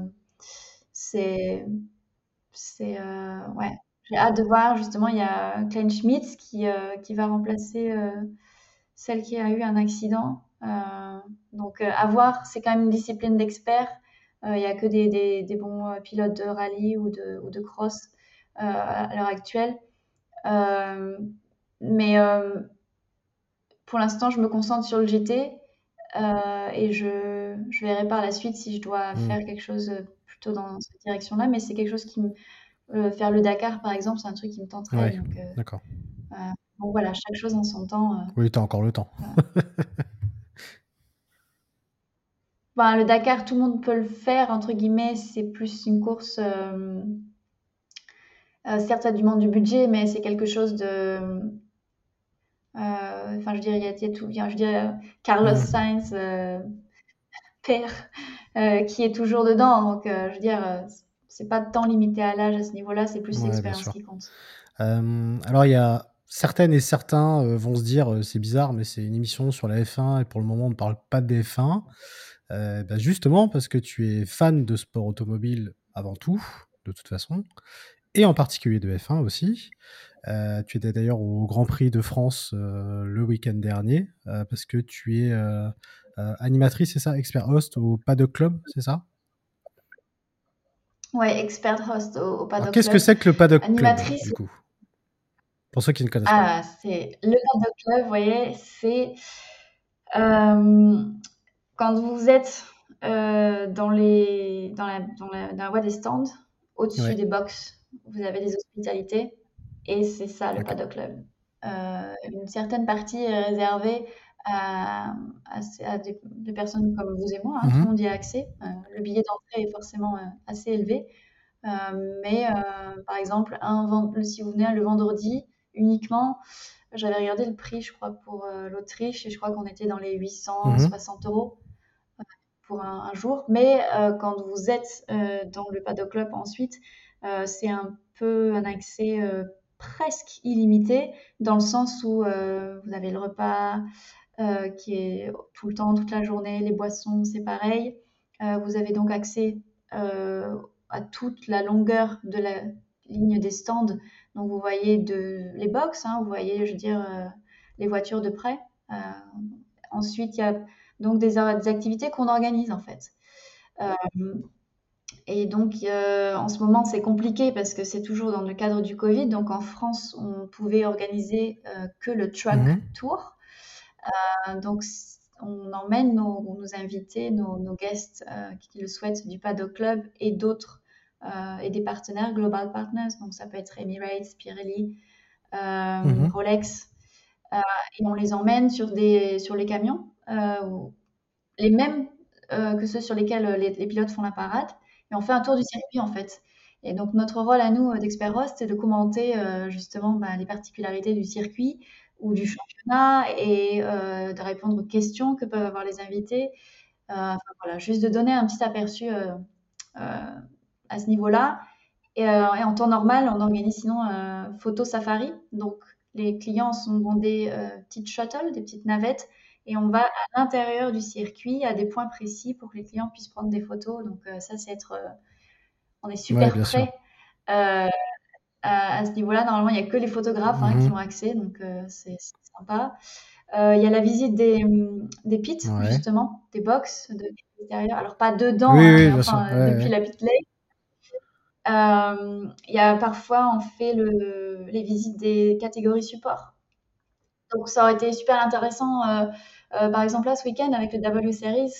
S2: c'est, euh, ouais. J'ai hâte de voir. Justement, il y a Klein Schmitz qui, euh, qui va remplacer euh, celle qui a eu un accident. Euh, donc, euh, à voir, c'est quand même une discipline d'experts. Euh, Il n'y a que des, des- des bons euh, pilotes de rallye ou de, ou de cross euh, à l'heure actuelle. Euh, mais euh, pour l'instant, je me concentre sur le GT euh, et je, je verrai par la suite si je dois
S1: Mm.
S2: faire quelque chose euh, plutôt dans cette direction-là. Mais c'est quelque chose qui me. euh, faire le Dakar, par exemple, c'est un truc qui me tenterait.
S1: Ouais, d'accord.
S2: bon, voilà, chaque chose en son temps.
S1: Oui, t'as encore le temps.
S2: Ben, le Dakar, tout le monde peut le faire, entre guillemets, c'est plus une course. certes, ça demande du budget, mais c'est quelque chose de. Euh, Enfin, je dirais, il y a, il y a tout. Je dirais, euh, Carlos
S1: Mm.
S2: Sainz, euh, père, qui est toujours dedans. Donc, je veux dire, c'est pas tant limité à l'âge à ce niveau-là, c'est plus
S1: Ouais,
S2: l'expérience qui compte.
S1: Alors, il y a certaines et certains vont se dire, c'est bizarre, mais c'est une émission sur la F1 et pour le moment, on ne parle pas de F1. Euh, bah, justement, parce que tu es fan de sport automobile avant tout, de toute façon, et en particulier de F1 aussi. Euh, tu étais d'ailleurs au Grand Prix de France euh, le week-end dernier, euh, parce que tu es animatrice, c'est ça, expert host au Paddock Club, c'est ça?
S2: Ouais, expert host au, au
S1: Alors,
S2: Paddock
S1: qu'est-ce que
S2: Club.
S1: c'est que le Paddock Club,
S2: Animatrice.
S1: du coup? Pour ceux qui ne connaissent pas.
S2: Ah, c'est le Paddock Club, vous voyez, c'est quand vous êtes dans les dans la, dans la, dans la voie des stands, au-dessus
S1: Ouais.
S2: des box, vous avez des hospitalités et c'est ça le. Paddock Club. Euh, une certaine partie est réservée à, à, à des, des personnes comme vous et moi, hein, tout
S1: Mhm.
S2: le monde y a accès. Euh, le billet d'entrée est forcément euh, assez élevé. Mais par exemple, un, si vous venez le vendredi uniquement, j'avais regardé le prix, je crois, pour l'Autriche, et je crois qu'on était dans les
S1: Mhm.
S2: 860 euros euh, pour un, un jour. Mais quand vous êtes dans le paddock club ensuite, c'est un peu un accès presque illimité, dans le sens où euh, vous avez le repas euh, qui est tout le temps, toute la journée, les boissons, c'est pareil. Euh, vous avez donc accès à toute la longueur de la ligne des stands. Donc vous voyez les box, hein, vous voyez, je dire, les voitures de près. Ensuite, il y a donc des, des activités qu'on organise en fait. Et donc, en ce moment, c'est compliqué parce que c'est toujours dans le cadre du Covid. Donc, en France, on pouvait organiser que le truck mmh tour. donc, on emmène nos, invités, nos, guests qui le souhaitent du Paddock Club et d'autres et des partenaires, Global Partners. Donc, ça peut être Emirates, Pirelli, mmh Rolex. et on les emmène sur, des, sur les camions, les mêmes que ceux sur lesquels les, pilotes font la parade. On fait un tour du circuit, en fait. Et donc, notre rôle à nous, d'experts host, c'est de commenter justement bah, les particularités du circuit, ou du championnat et euh, de répondre aux questions que peuvent avoir les invités. Euh, voilà, juste de donner un petit aperçu euh, à ce niveau-là. Et, en temps normal, on organise sinon photo safari. Donc, les clients sont dans des petites shuttles, des petites navettes, et on va à l'intérieur du circuit à des points précis pour que les clients puissent prendre des photos. Donc, ça, c'est être. on est super prêt à ce niveau-là, normalement, il n'y a que les photographes hein, qui mhm. ont accès, donc euh, c'est sympa. Euh, il y a la visite des, des pits, justement, des box de l'extérieur. Alors, pas dedans, hein, enfin, depuis la pit lake. Euh, il y a parfois, on fait le, les visites des catégories support. Donc, ça aurait été super intéressant, par exemple, là, ce week-end, avec le W Series.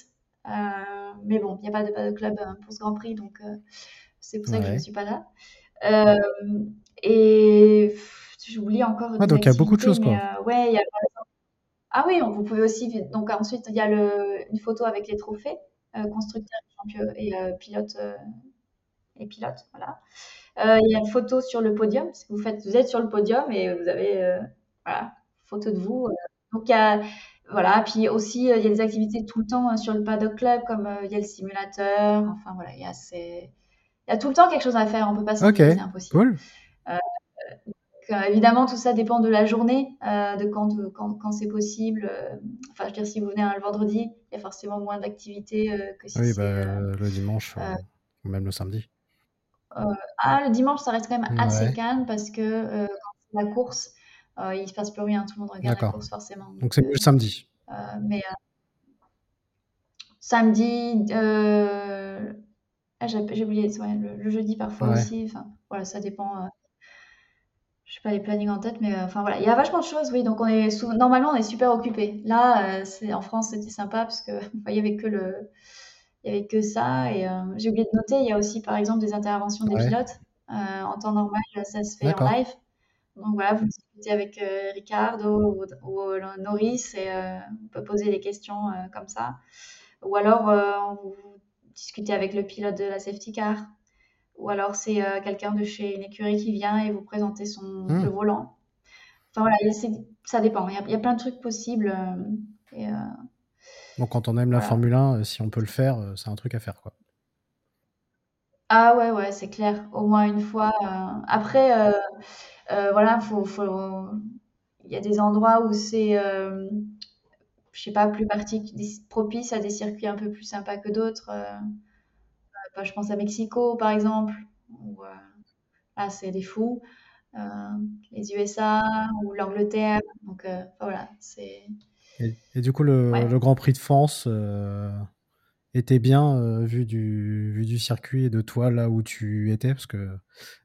S2: mais bon, il n'y a pas de, pas de club pour ce Grand Prix, donc c'est pour ça que je ne suis pas là. Euh, et j'oublie encore.
S1: Ah, donc il y a beaucoup de choses, quoi.
S2: Euh, ouais, il y a ah oui, vous pouvez aussi. Donc ensuite, il y a le, une photo avec les trophées, euh, constructeurs et euh, pilote et pilote, voilà. il y a une photo sur le podium. Vous faites, vous êtes sur le podium et vous avez voilà photo de vous. donc y a voilà. Puis aussi il y a des activités tout le temps sur le paddock club, comme il y a le simulateur. Enfin voilà, il y a ces il y a tout le temps quelque chose à faire, on peut pas s'en c'est impossible. Cool. Euh, euh, évidemment, tout ça dépend de la journée, euh, de quand, quand, quand c'est possible. enfin, je veux dire, si vous venez le vendredi, il y a forcément moins d'activités que si
S1: oui, bah, le dimanche ou même le samedi.
S2: ah, le dimanche, ça reste quand même assez calme parce que quand c'est la course, il se passe plus rien, tout le monde regarde la course forcément.
S1: Donc c'est le samedi.
S2: mais samedi, ah, j'ai oublié, le, jeudi parfois aussi. Enfin, voilà, ça dépend. Euh, je sais pas les plannings en tête, mais euh, enfin voilà, il y a vachement de choses, oui. Donc on est normalement on est super occupé. Là, euh, c'est en France, c'était sympa parce que il y avait que le, il y avait que ça. Et j'ai oublié de noter, il y a aussi par exemple des interventions des pilotes. en temps normal, ça se fait en live. Donc voilà, vous discutez avec Ricardo ou, Norris et on peut poser des questions comme ça. Ou alors, on discuter avec le pilote de la safety car. Ou alors c'est euh, quelqu'un de chez une écurie qui vient et vous présenter son hmm. le volant. Enfin voilà, ça dépend. Il y, a, plein de trucs possibles. Euh, et, euh,
S1: Donc quand on aime la Formule 1, si on peut le faire, c'est un truc à faire quoi.
S2: Ah ouais, ouais, c'est clair. Au moins une fois. Après, voilà, faut, faut... il y a des endroits où c'est je sais pas, plus propice à des circuits un peu plus sympas que d'autres. Euh, euh, je pense à Mexico, par exemple, où euh, là, c'est des fous. les USA ou l'Angleterre. Donc, voilà, c'est.
S1: Et, du coup, le, Grand Prix de France était bien vu, du, vu du circuit et de toi là où tu étais Parce que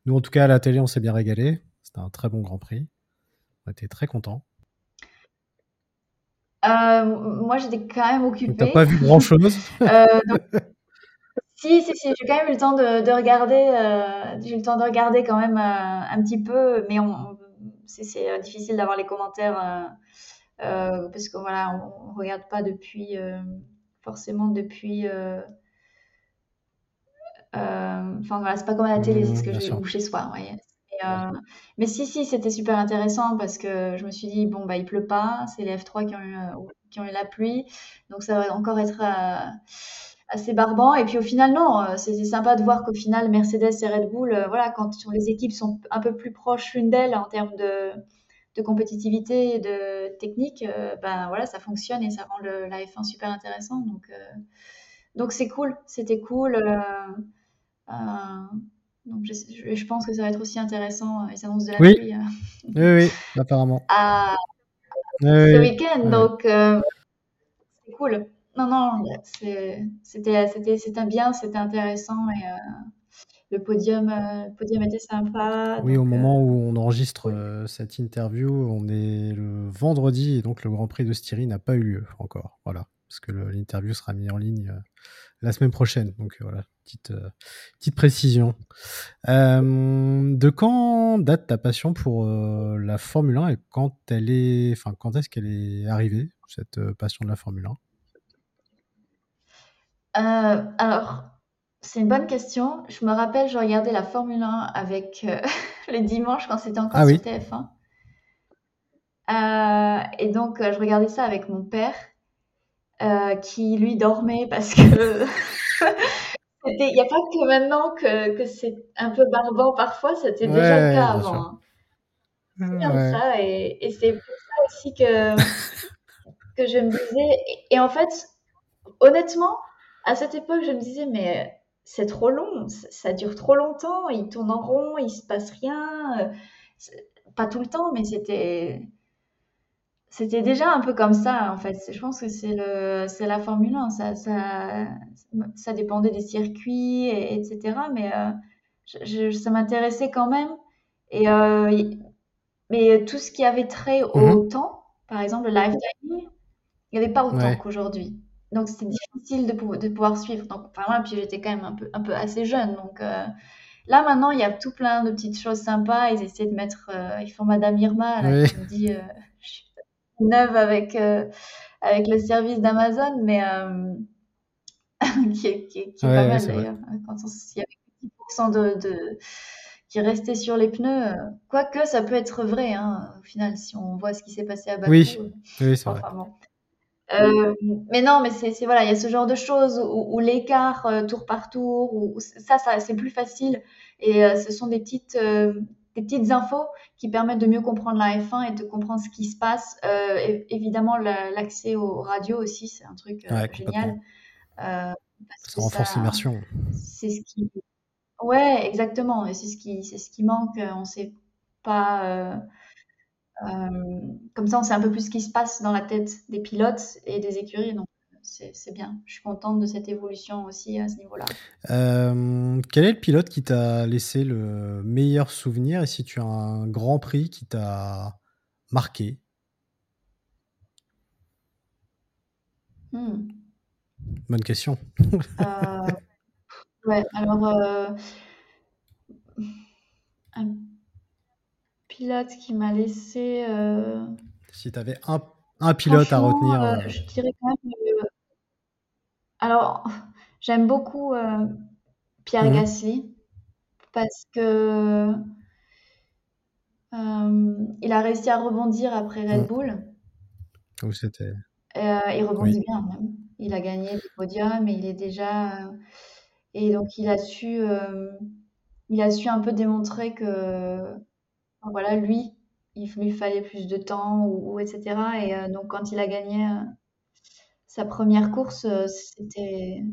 S1: nous, en tout cas, à la télé, on s'est bien régalé. C'était un très bon Grand Prix. On était très contents.
S2: Euh, moi, j'étais quand même occupée.
S1: T'as pas vu grand-chose?
S2: Euh, si, si, si, j'ai quand même eu le temps de de regarder, euh, j'ai eu le temps de regarder quand même, un petit peu, mais on c'est difficile d'avoir les commentaires, parce que voilà, on regarde pas depuis, forcément depuis, enfin voilà, c'est pas comme à la télé, c'est ce que je ou chez soi. Euh, mais si, si, c'était super intéressant parce que je me suis dit, bon, bah, il pleut pas, c'est les F3 qui ont eu, euh, qui ont eu la pluie, donc ça va encore être euh, assez barbant. Et puis au final, non, c'était sympa de voir qu'au final, Mercedes et Red Bull, voilà, quand les équipes sont un peu plus proches l'une d'elles en termes de, de compétitivité et de technique, ben voilà, ça fonctionne et ça rend le, la F1 super intéressant. Donc, donc c'est cool, c'était cool. Donc je, pense que ça va être aussi intéressant, euh, les annonces de la
S1: oui. pluie. Euh. Oui, oui, apparemment.
S2: À, ce week-end, donc euh, c'est cool. non, non, c'était bien, c'était intéressant et le podium, le podium était sympa.
S1: Oui, au moment où on enregistre cette interview, on est le vendredi et donc le Grand Prix de Styrie n'a pas eu lieu encore. Voilà, parce que l'interview sera mise en ligne la semaine prochaine. Donc voilà, petite, euh, petite précision. Euh, de quand date ta passion pour euh, la Formule 1 et quand elle est, enfin quand est-ce qu'elle est arrivée cette passion de la Formule
S2: 1 Alors. C'est une bonne question. Je me rappelle, je regardais la Formule 1 avec les dimanches quand c'était encore ah sur TF1. et donc, je regardais ça avec mon père. Euh, qui lui dormait parce que il n'y a pas que maintenant que, que c'est un peu barbant parfois, c'était déjà le cas avant. Hein. C'est ça, et, et c'est pour ça aussi que, que je me disais, et, en fait, honnêtement, à cette époque, je me disais, mais c'est trop long, ça, dure trop longtemps, il tourne en rond, il se passe rien, euh, pas tout le temps, mais c'était c'était déjà un peu comme ça, en fait. Je pense que c'est le, c'est la Formule 1. Ça, ça, ça dépendait des circuits, etc. Mais euh, je, ça m'intéressait quand même. Et, euh, mais tout ce qui avait trait au mhm. temps, par exemple le live timing, il n'y avait pas autant qu'aujourd'hui. Donc c'était difficile de, de, pouvoir suivre. Donc, enfin, moi, puis j'étais quand même un peu, un peu assez jeune. Donc euh, là, maintenant, il y a tout plein de petites choses sympas. Ils essaient de mettre. ils font Madame Irma, là, qui me dit neuve avec, euh, avec le service d'Amazon, mais euh, qui est, qui est, qui est pas mal d'ailleurs. Quand il y avait 10% de, de, qui restait sur les pneus, euh, quoique ça peut être vrai, hein, au final, si on voit ce qui s'est passé à Bakou.
S1: Oui, oui c'est vrai.
S2: Euh, mais non, mais c'est voilà, il y a ce genre de choses où, où l'écart tour par tour, où, ça, ça c'est plus facile. Et ce sont des petites, des petites infos qui permettent de mieux comprendre la F1 et de comprendre ce qui se passe. Euh, évidemment, l'accès aux radios aussi, c'est un truc euh, génial.
S1: Euh, ça renforce l'immersion.
S2: C'est ce qui. Ouais, exactement. Et c'est ce qui, c'est ce qui manque. On sait pas. Comme ça, on sait un peu plus ce qui se passe dans la tête des pilotes et des écuries. Donc, c'est bien. Je suis contente de cette évolution aussi à ce niveau-là.
S1: Euh, quel est le pilote qui t'a laissé le meilleur souvenir et si tu as un grand prix qui t'a marqué? Hmm. Bonne question.
S2: Euh, ouais, alors euh, un pilote qui m'a laissé.
S1: Si tu avais un, un pilote à retenir.
S2: je dirais quand même alors, j'aime beaucoup euh, Pierre mmh Gasly parce que euh, il a réussi à rebondir après Red mmh. Bull.
S1: Où c'était.
S2: Euh, il rebondit bien même. Il a gagné des podiums et il est déjà. et donc il a su, il a su un peu démontrer que, voilà, lui, il lui fallait plus de temps ou, etc. Et donc quand il a gagné sa première course, euh, c'était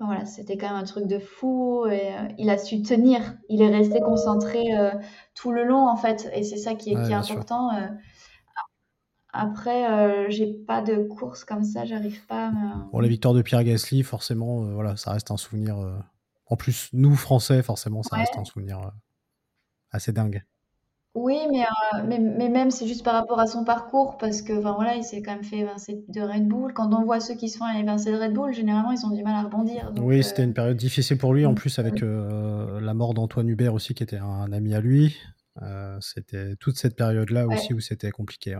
S2: voilà, c'était quand même un truc de fou et euh, il a su tenir. Il est resté concentré euh, tout le long en fait et c'est ça qui est, qui est important. Après, j'ai pas de course comme ça, j'arrive pas. À
S1: Pour la victoire de Pierre Gasly, forcément, voilà, ça reste un souvenir. En plus, nous Français, forcément, ça reste un souvenir assez dingue.
S2: Oui, mais, euh, mais, mais même c'est juste par rapport à son parcours, parce que enfin, voilà, il s'est quand même fait évincer de Red Bull. Quand on voit ceux qui se font évincer de Red Bull, généralement ils ont du mal à rebondir.
S1: oui, c'était une euh, période difficile pour lui, en plus avec euh, la mort d'Antoine Hubert aussi, qui était un, ami à lui. c'était toute cette période-là aussi où c'était compliqué.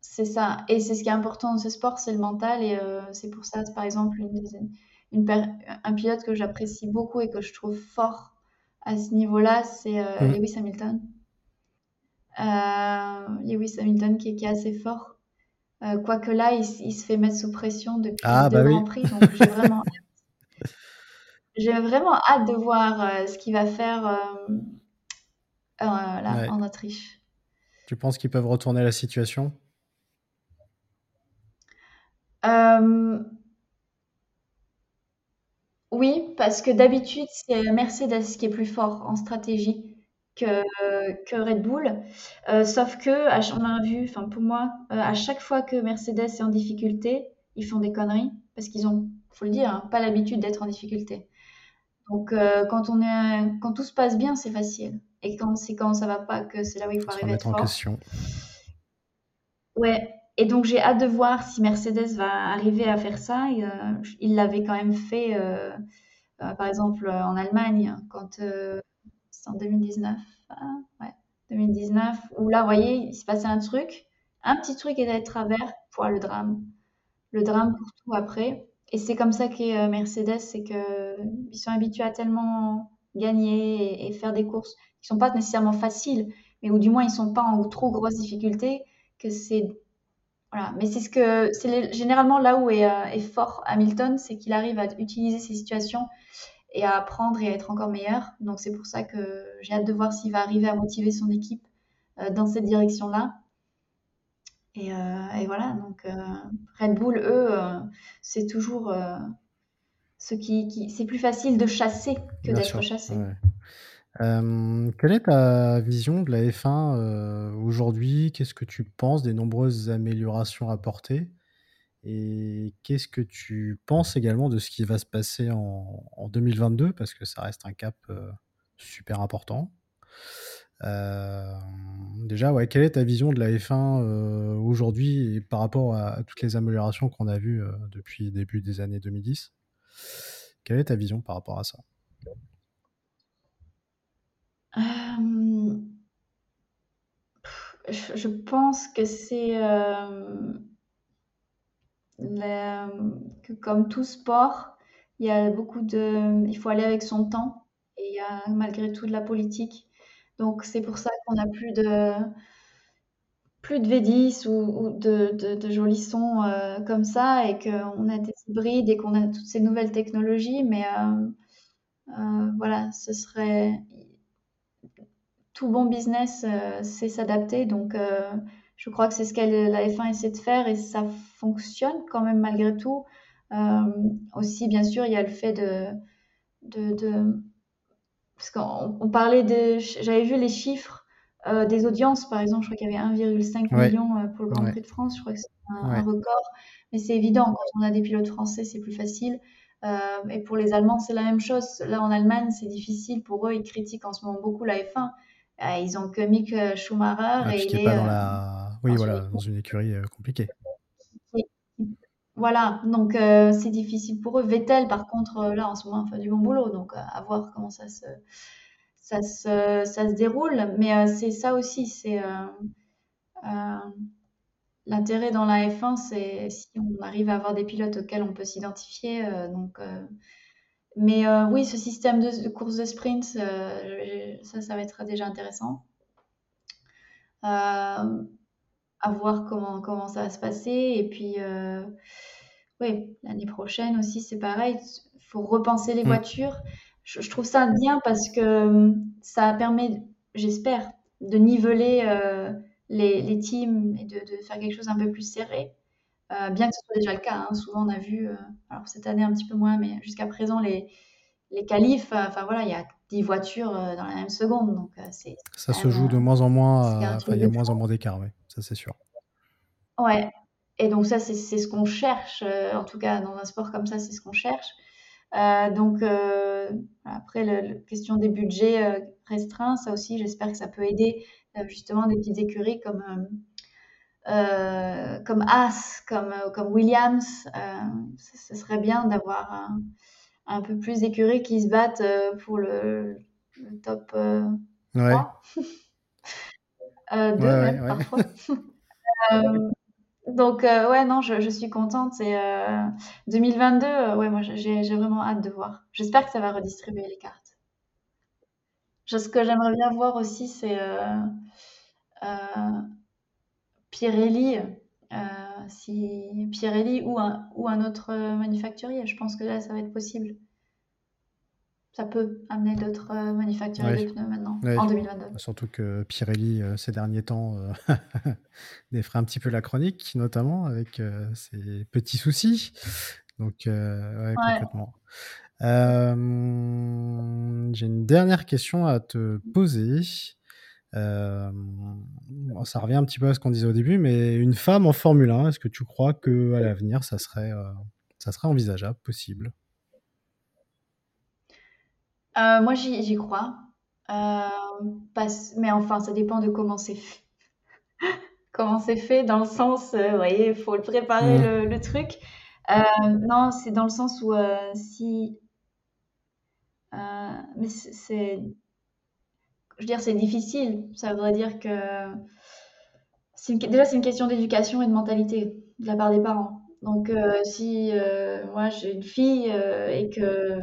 S2: C'est ça. Et c'est ce qui est important dans ce sport, c'est le mental. Et c'est pour ça, par exemple, une, un pilote que j'apprécie beaucoup et que je trouve fort à ce niveau-là, c'est euh, mm. Lewis Hamilton. Euh, Lewis Hamilton qui, est assez fort. Euh, quoique là, il, se fait mettre sous pression depuis ah, deux bah Grands Prix. Donc j'ai vraiment, hâte de voir ce qu'il va faire là, en Autriche.
S1: Tu penses qu'ils peuvent retourner la situation?
S2: Oui, parce que d'habitude, c'est Mercedes qui est plus fort en stratégie. que, que Red Bull. Euh, sauf que, à, on a vu, enfin pour moi, euh, à chaque fois que Mercedes est en difficulté, ils font des conneries parce qu'ils ont, faut le dire, hein, pas l'habitude d'être en difficulté. Donc euh, quand on est, quand tout se passe bien, c'est facile. Et quand c'est quand ça va pas que c'est là où il faut arriver à être fort.
S1: question.
S2: Ouais. Et donc j'ai hâte de voir si Mercedes va arriver à faire ça. il l'avait quand même fait, par exemple en Allemagne, quand en 2019. ouais, 2019. Où là, vous voyez, il se passait un truc. Un petit truc est d'être travers, pour le drame. Le drame pour tout après. Et c'est comme ça qu'est euh, Mercedes, c'est qu'ils sont habitués à tellement gagner et, faire des courses qui sont pas nécessairement faciles, mais où du moins ils sont pas en trop grosses difficultés, que c'est voilà. Mais c'est ce que c'est généralement là où est, euh, est fort Hamilton, c'est qu'il arrive à utiliser ces situations et à apprendre et à être encore meilleur. Donc c'est pour ça que j'ai hâte de voir s'il va arriver à motiver son équipe euh, dans cette direction-là. Et, euh, voilà, donc Red Bull, eux, c'est toujours ce qui, c'est plus facile de chasser que d'être chassé.
S1: Quelle est ta vision de la F1 aujourd'hui? Qu'est-ce que tu penses des nombreuses améliorations apportées? Et qu'est-ce que tu penses également de ce qui va se passer en, 2022 Parce que ça reste un cap euh, super important. Euh, déjà, ouais, quelle est ta vision de la F1 euh, aujourd'hui par rapport à, toutes les améliorations qu'on a vues depuis le début des années 2010 Quelle est ta vision par rapport à ça?
S2: Je, pense que c'est que comme tout sport, il y a beaucoup de, il faut aller avec son temps et il y a malgré tout de la politique. Donc c'est pour ça qu'on a plus de plus de V10 ou, de, de, jolis sons euh, comme ça et qu'on a des hybrides et qu'on a toutes ces nouvelles technologies. Mais euh, euh, voilà, ce serait tout bon business, c'est s'adapter. Donc je crois que c'est ce qu'elle la F1 essaie de faire et ça fonctionne quand même malgré tout. Euh, aussi, bien sûr, il y a le fait de. de, parce qu'on parlait de. J'avais vu les chiffres euh, des audiences, par exemple, je crois qu'il y avait 1,5 million euh, pour le Grand Prix de France, je crois que c'est un, record. Mais c'est évident, quand on a des pilotes français, c'est plus facile. et pour les Allemands, c'est la même chose. Là, en Allemagne, c'est difficile pour eux. Ils critiquent en ce moment beaucoup la F1. Ils ont que Mick Schumacher.
S1: Ah, et il est, pas dans la oui, voilà, dans une écurie euh, compliquée.
S2: Voilà, donc euh, c'est difficile pour eux. Vettel, par contre, euh, là, en ce moment, fait du bon boulot, donc à voir comment ça se, ça se, ça se déroule. Mais c'est ça aussi, c'est l'intérêt dans la F1, c'est si on arrive à avoir des pilotes auxquels on peut s'identifier. donc, mais oui, ce système de, course de sprint, ça, ça va être déjà intéressant à voir comment, comment ça va se passer. Et puis, euh, oui, l'année prochaine aussi, c'est pareil. Il faut repenser les mm. voitures. Je, trouve ça bien parce que euh, ça permet, j'espère, de niveler euh, les, les, teams et de, de, faire quelque chose un peu plus serré. Bien que ce soit déjà le cas. Hein. Souvent, on a vu, alors cette année un petit peu moins, mais jusqu'à présent, les, les qualifs, enfin voilà, il y a 10 voitures dans la même seconde. Donc, c'est,
S1: ça se joue de moins en moins, il y a moins en moins d'écart, oui ça c'est sûr.
S2: Ouais. Et donc ça, c'est ce qu'on cherche, euh, en tout cas dans un sport comme ça, c'est ce qu'on cherche. Euh, donc euh, après, la question des budgets restreints, ça aussi, j'espère que ça peut aider justement des petites écuries comme comme As, comme comme Williams. ce serait bien d'avoir un, un, peu plus d'écuries qui se battent pour le, top 3. deux parfois. Euh, donc euh, ouais non je, suis contente et 2022 euh, ouais moi j'ai vraiment hâte de voir j'espère que ça va redistribuer les cartes ce que j'aimerais bien voir aussi c'est Pirelli si Pirelli ou un, ou un autre manufacturier je pense que là ça va être possible ça peut amener d'autres euh, manufacturiers de pneus maintenant, en 2022.
S1: Surtout que Pirelli, euh, ces derniers temps, euh, défrait un petit peu la chronique, notamment avec ses petits soucis. Donc, ouais, complètement. Euh, j'ai une dernière question à te poser. Euh, ça revient un petit peu à ce qu'on disait au début, mais une femme en Formule 1, est-ce que tu crois qu'à l'avenir, ça serait, ça serait envisageable, possible?
S2: Moi, j'y crois. mais enfin, ça dépend de comment c'est fait. comment c'est fait, dans le sens, vous voyez, il faut le préparer mmh. le, truc. non, c'est dans le sens où si euh, mais c'est, je veux dire, c'est difficile. Ça voudrait dire que déjà c'est une question d'éducation et de mentalité de la part des parents. Donc euh, si euh, moi j'ai une fille et que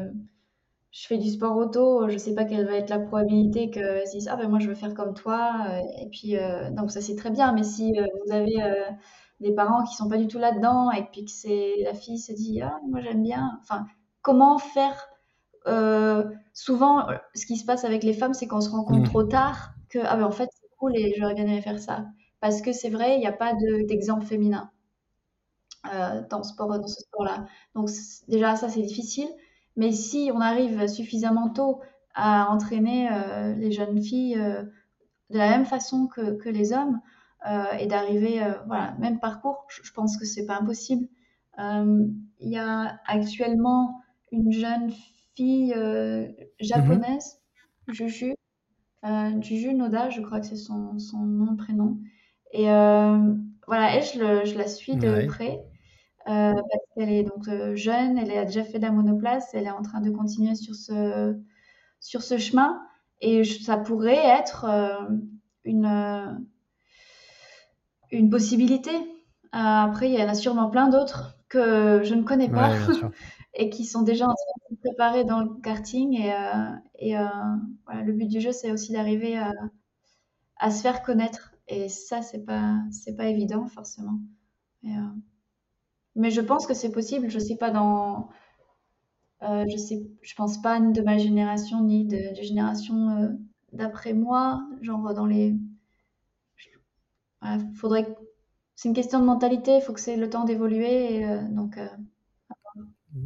S2: je fais du sport auto, je sais pas quelle va être la probabilité que si ah ben moi je veux faire comme toi et puis donc ça c'est très bien. Mais si vous avez des parents qui sont pas du tout là-dedans et puis que c'est la fille se dit ah moi j'aime bien, enfin comment faire euh, souvent, euh, ce qui se passe avec les femmes, c'est qu'on se rend compte mmh. trop tard que ah ben en fait c'est cool et j'aurais bien aimé faire ça. Parce que c'est vrai, il n'y a pas d'exemple féminin euh, dans, ce sport, dans ce sport-là. Donc déjà ça c'est difficile. Mais si on arrive suffisamment tôt à entraîner les jeunes filles de la même façon que, que les hommes et d'arriver, voilà, même parcours, je, je pense que c'est pas impossible. Il y a actuellement une jeune fille euh, japonaise, Juju. Euh, Juju Noda, je crois que c'est son, son nom, prénom. Et euh, voilà, elle, je, la suis de près. parce qu'elle est donc jeune, elle a déjà fait de la monoplace, elle est en train de continuer sur ce, sur ce chemin. Et ça pourrait être une, une possibilité. après, il y en a sûrement plein d'autres que je ne connais pas. et qui sont déjà en train de se préparer dans le karting. Et, euh, et euh, voilà, le but du jeu, c'est aussi d'arriver à, à, se faire connaître. Et ça, c'est pas, c'est pas évident forcément. Euh, mais je pense que c'est possible. Je sais pas dans, je sais, je pense pas ni de ma génération ni de, de génération d'après moi, genre dans les, faudrait, c'est une question de mentalité. Il faut que c'est le temps d'évoluer. donc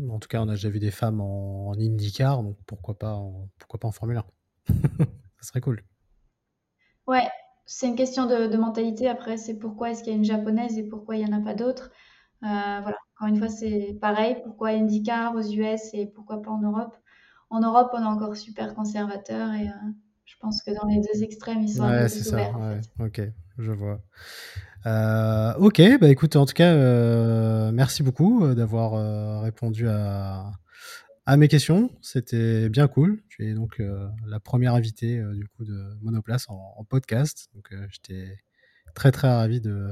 S1: en tout cas, on a déjà vu des femmes en, IndyCar, donc pourquoi pas en, pourquoi pas en Formule 1 Ça serait cool.
S2: Ouais, c'est une question de, mentalité. Après, c'est pourquoi est-ce qu'il y a une japonaise et pourquoi il n'y en a pas d'autres. Euh, voilà, encore une fois, c'est pareil. Pourquoi IndyCar aux US et pourquoi pas en Europe? En Europe, on est encore super conservateur et euh, je pense que dans les deux extrêmes, ils sont un peu plus ouverts.
S1: Ouais, ok, je vois. Euh, ok, bah écoute, en tout cas, euh, merci beaucoup euh, d'avoir répondu à, mes questions. C'était bien cool. Tu es donc la première invitée du coup de Monoplace en, podcast. Donc j'étais très très ravi de,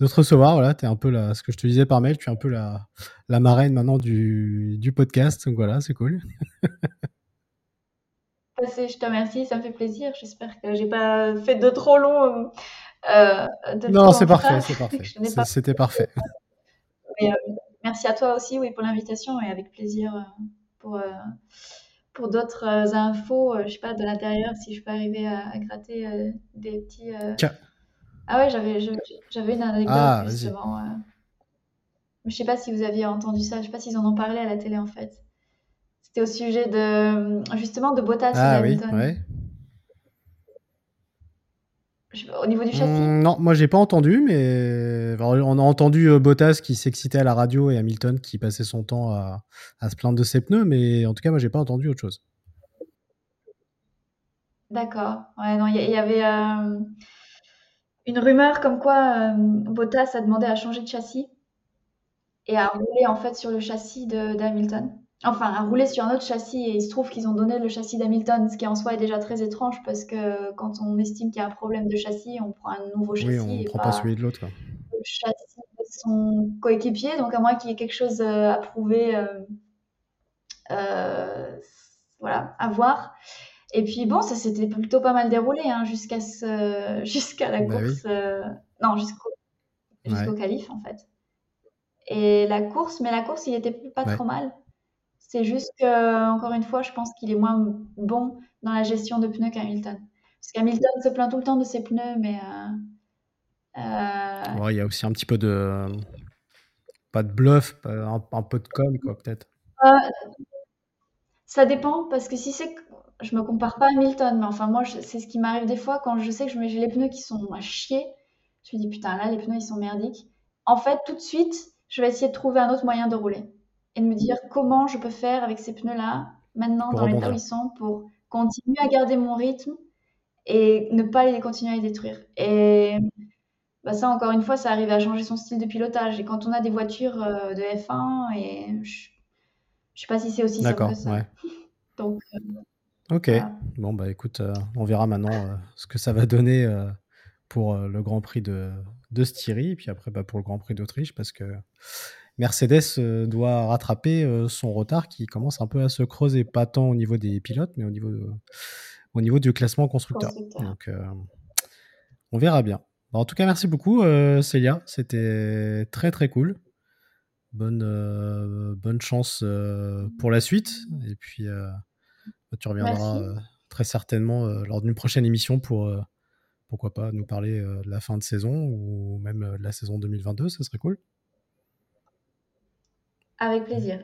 S1: te recevoir. Voilà, es un peu la, ce que je te disais par mail, tu es un peu la, marraine maintenant du, du podcast. Donc voilà, c'est cool.
S2: Je te remercie, ça me fait plaisir. J'espère que j'ai pas fait de trop long
S1: euh, non, c'est parfait, c'est parfait. C'était parfait.
S2: Euh, merci à toi aussi oui, pour l'invitation et avec plaisir euh, pour, pour d'autres infos, je sais pas, de l'intérieur, si je peux arriver à, gratter des petits. Ah ouais, j'avais, j'avais une anecdote ah, justement. Je sais pas si vous aviez entendu ça, je sais pas s'ils en ont parlé à la télé en fait. C'était au sujet de justement de Bottas
S1: ah, oui, ouais.
S2: Au niveau du châssis mmh,
S1: Non, moi j'ai pas entendu, mais on a entendu euh, Bottas qui s'excitait à la radio et Hamilton qui passait son temps à, se plaindre de ses pneus, mais en tout cas, moi j'ai pas entendu autre chose.
S2: D'accord. Ouais, non, il y, avait euh, une rumeur comme quoi euh, Bottas a demandé à changer de châssis et à rouler en fait sur le châssis d'Hamilton enfin, à rouler sur un autre châssis et il se trouve qu'ils ont donné le châssis d'Hamilton, ce qui en soi est déjà très étrange parce que quand on estime qu'il y a un problème de châssis, on prend un nouveau châssis.
S1: Oui, on ne prend pas, celui de l'autre.
S2: Le châssis de son coéquipier, donc à moins qu'il y ait quelque chose euh, à prouver, euh, euh, voilà, à voir. Et puis bon, ça s'était plutôt pas mal déroulé hein, jusqu'à ce... jusqu'à la bah course, non, jusqu'au jusqu'au qualif en fait. Et la course, mais la course, il était pas trop mal. C'est juste que, encore une fois, je pense qu'il est moins bon dans la gestion de pneus qu'Hamilton. Parce qu'Hamilton se plaint tout le temps de ses pneus, mais.
S1: Euh, euh, il y a aussi un petit peu de. Pas de bluff, un, peu de com, quoi, peut-être.
S2: Euh, Ça dépend parce que si c'est je me compare pas à Milton, mais enfin moi c'est ce qui m'arrive des fois quand je sais que j'ai les pneus qui sont à chier. Je me dis putain là les pneus ils sont merdiques. En fait tout de suite je vais essayer de trouver un autre moyen de rouler et de me dire comment je peux faire avec ces pneus là maintenant dans l'état où ils sont pour continuer à garder mon rythme et ne pas les continuer à les détruire. Et bah ça encore une fois ça arrive à changer son style de pilotage et quand on a des voitures euh, de F1 et je, je sais pas si c'est aussi
S1: simple que ça. Ouais. Donc euh, Ok. Bon, bah écoute, euh, on verra maintenant euh, ce que ça va donner pour le Grand Prix de, de Styrie, et puis après bah, pour le Grand Prix d'Autriche, parce que Mercedes doit rattraper son retard qui commence un peu à se creuser, pas tant au niveau des pilotes, mais au niveau, au niveau du classement constructeur. Donc, on verra bien. Bah, en tout cas, merci beaucoup, Célia. C'était très très cool. Bonne, bonne chance pour la suite. Et puis. Tu reviendras euh, très certainement euh, lors d'une prochaine émission pour, euh, pourquoi pas, nous parler de la fin de saison ou même de la saison 2022, ce serait cool.
S2: Avec plaisir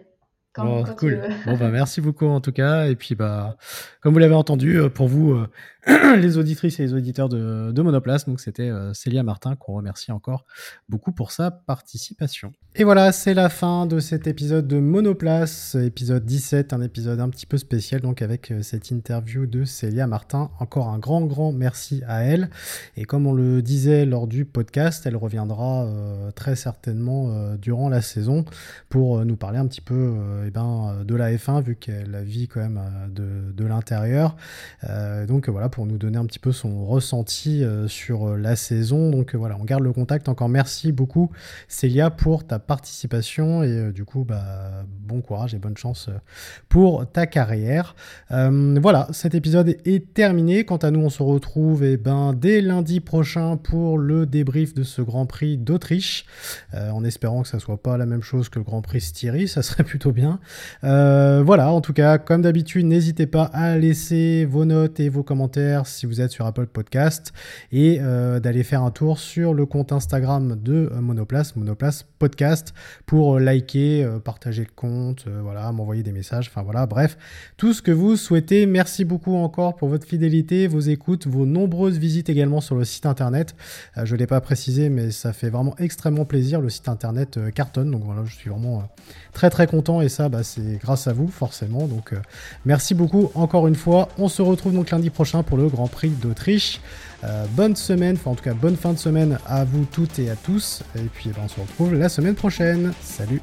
S1: cool. Bon, bah, merci beaucoup en tout cas. Et puis, bah, comme vous l'avez entendu, euh, pour vous, euh, les auditrices et les auditeurs de, de Monoplace, donc c'était euh, Célia Martin qu'on remercie encore beaucoup pour sa participation. Et voilà, c'est la fin de cet épisode de Monoplace, épisode 17, un épisode un petit peu spécial, donc avec cette interview de Célia Martin. Encore un grand, grand merci à elle. Et comme on le disait lors du podcast, elle reviendra très certainement durant la saison pour nous parler un petit peu eh ben, euh, de la F1, vu qu'elle la vit quand même euh, de, l'intérieur. Euh, donc voilà, pour nous donner un petit peu son ressenti sur la saison. Donc voilà, on garde le contact. Encore merci beaucoup, Célia, pour ta participation. Et du coup, bah, bon courage et bonne chance pour ta carrière. voilà, cet épisode est terminé. Quant à nous, on se retrouve et eh ben, dès lundi prochain pour le débrief de ce Grand Prix d'Autriche. en espérant que ça soit pas la même chose que le Grand Prix Styrie, ça serait plutôt bien. Euh, voilà, en tout cas, comme d'habitude, n'hésitez pas à laisser vos notes et vos commentaires si vous êtes sur Apple Podcast et euh, d'aller faire un tour sur le compte Instagram de Monoplace, Monoplace Podcast, pour liker, euh, partager le compte, voilà, m'envoyer des messages, enfin voilà, bref, tout ce que vous souhaitez. Merci beaucoup encore pour votre fidélité, vos écoutes, vos nombreuses visites également sur le site internet. je ne l'ai pas précisé, mais ça fait vraiment extrêmement plaisir. Le site internet cartonne, donc voilà, je suis vraiment très très content et bah, c'est grâce à vous forcément. Donc euh, merci beaucoup encore une fois. On se retrouve donc lundi prochain pour le Grand Prix d'Autriche. Euh, bonne semaine, enfin en tout cas bonne fin de semaine à vous toutes et à tous. Et puis eh ben, on se retrouve la semaine prochaine. Salut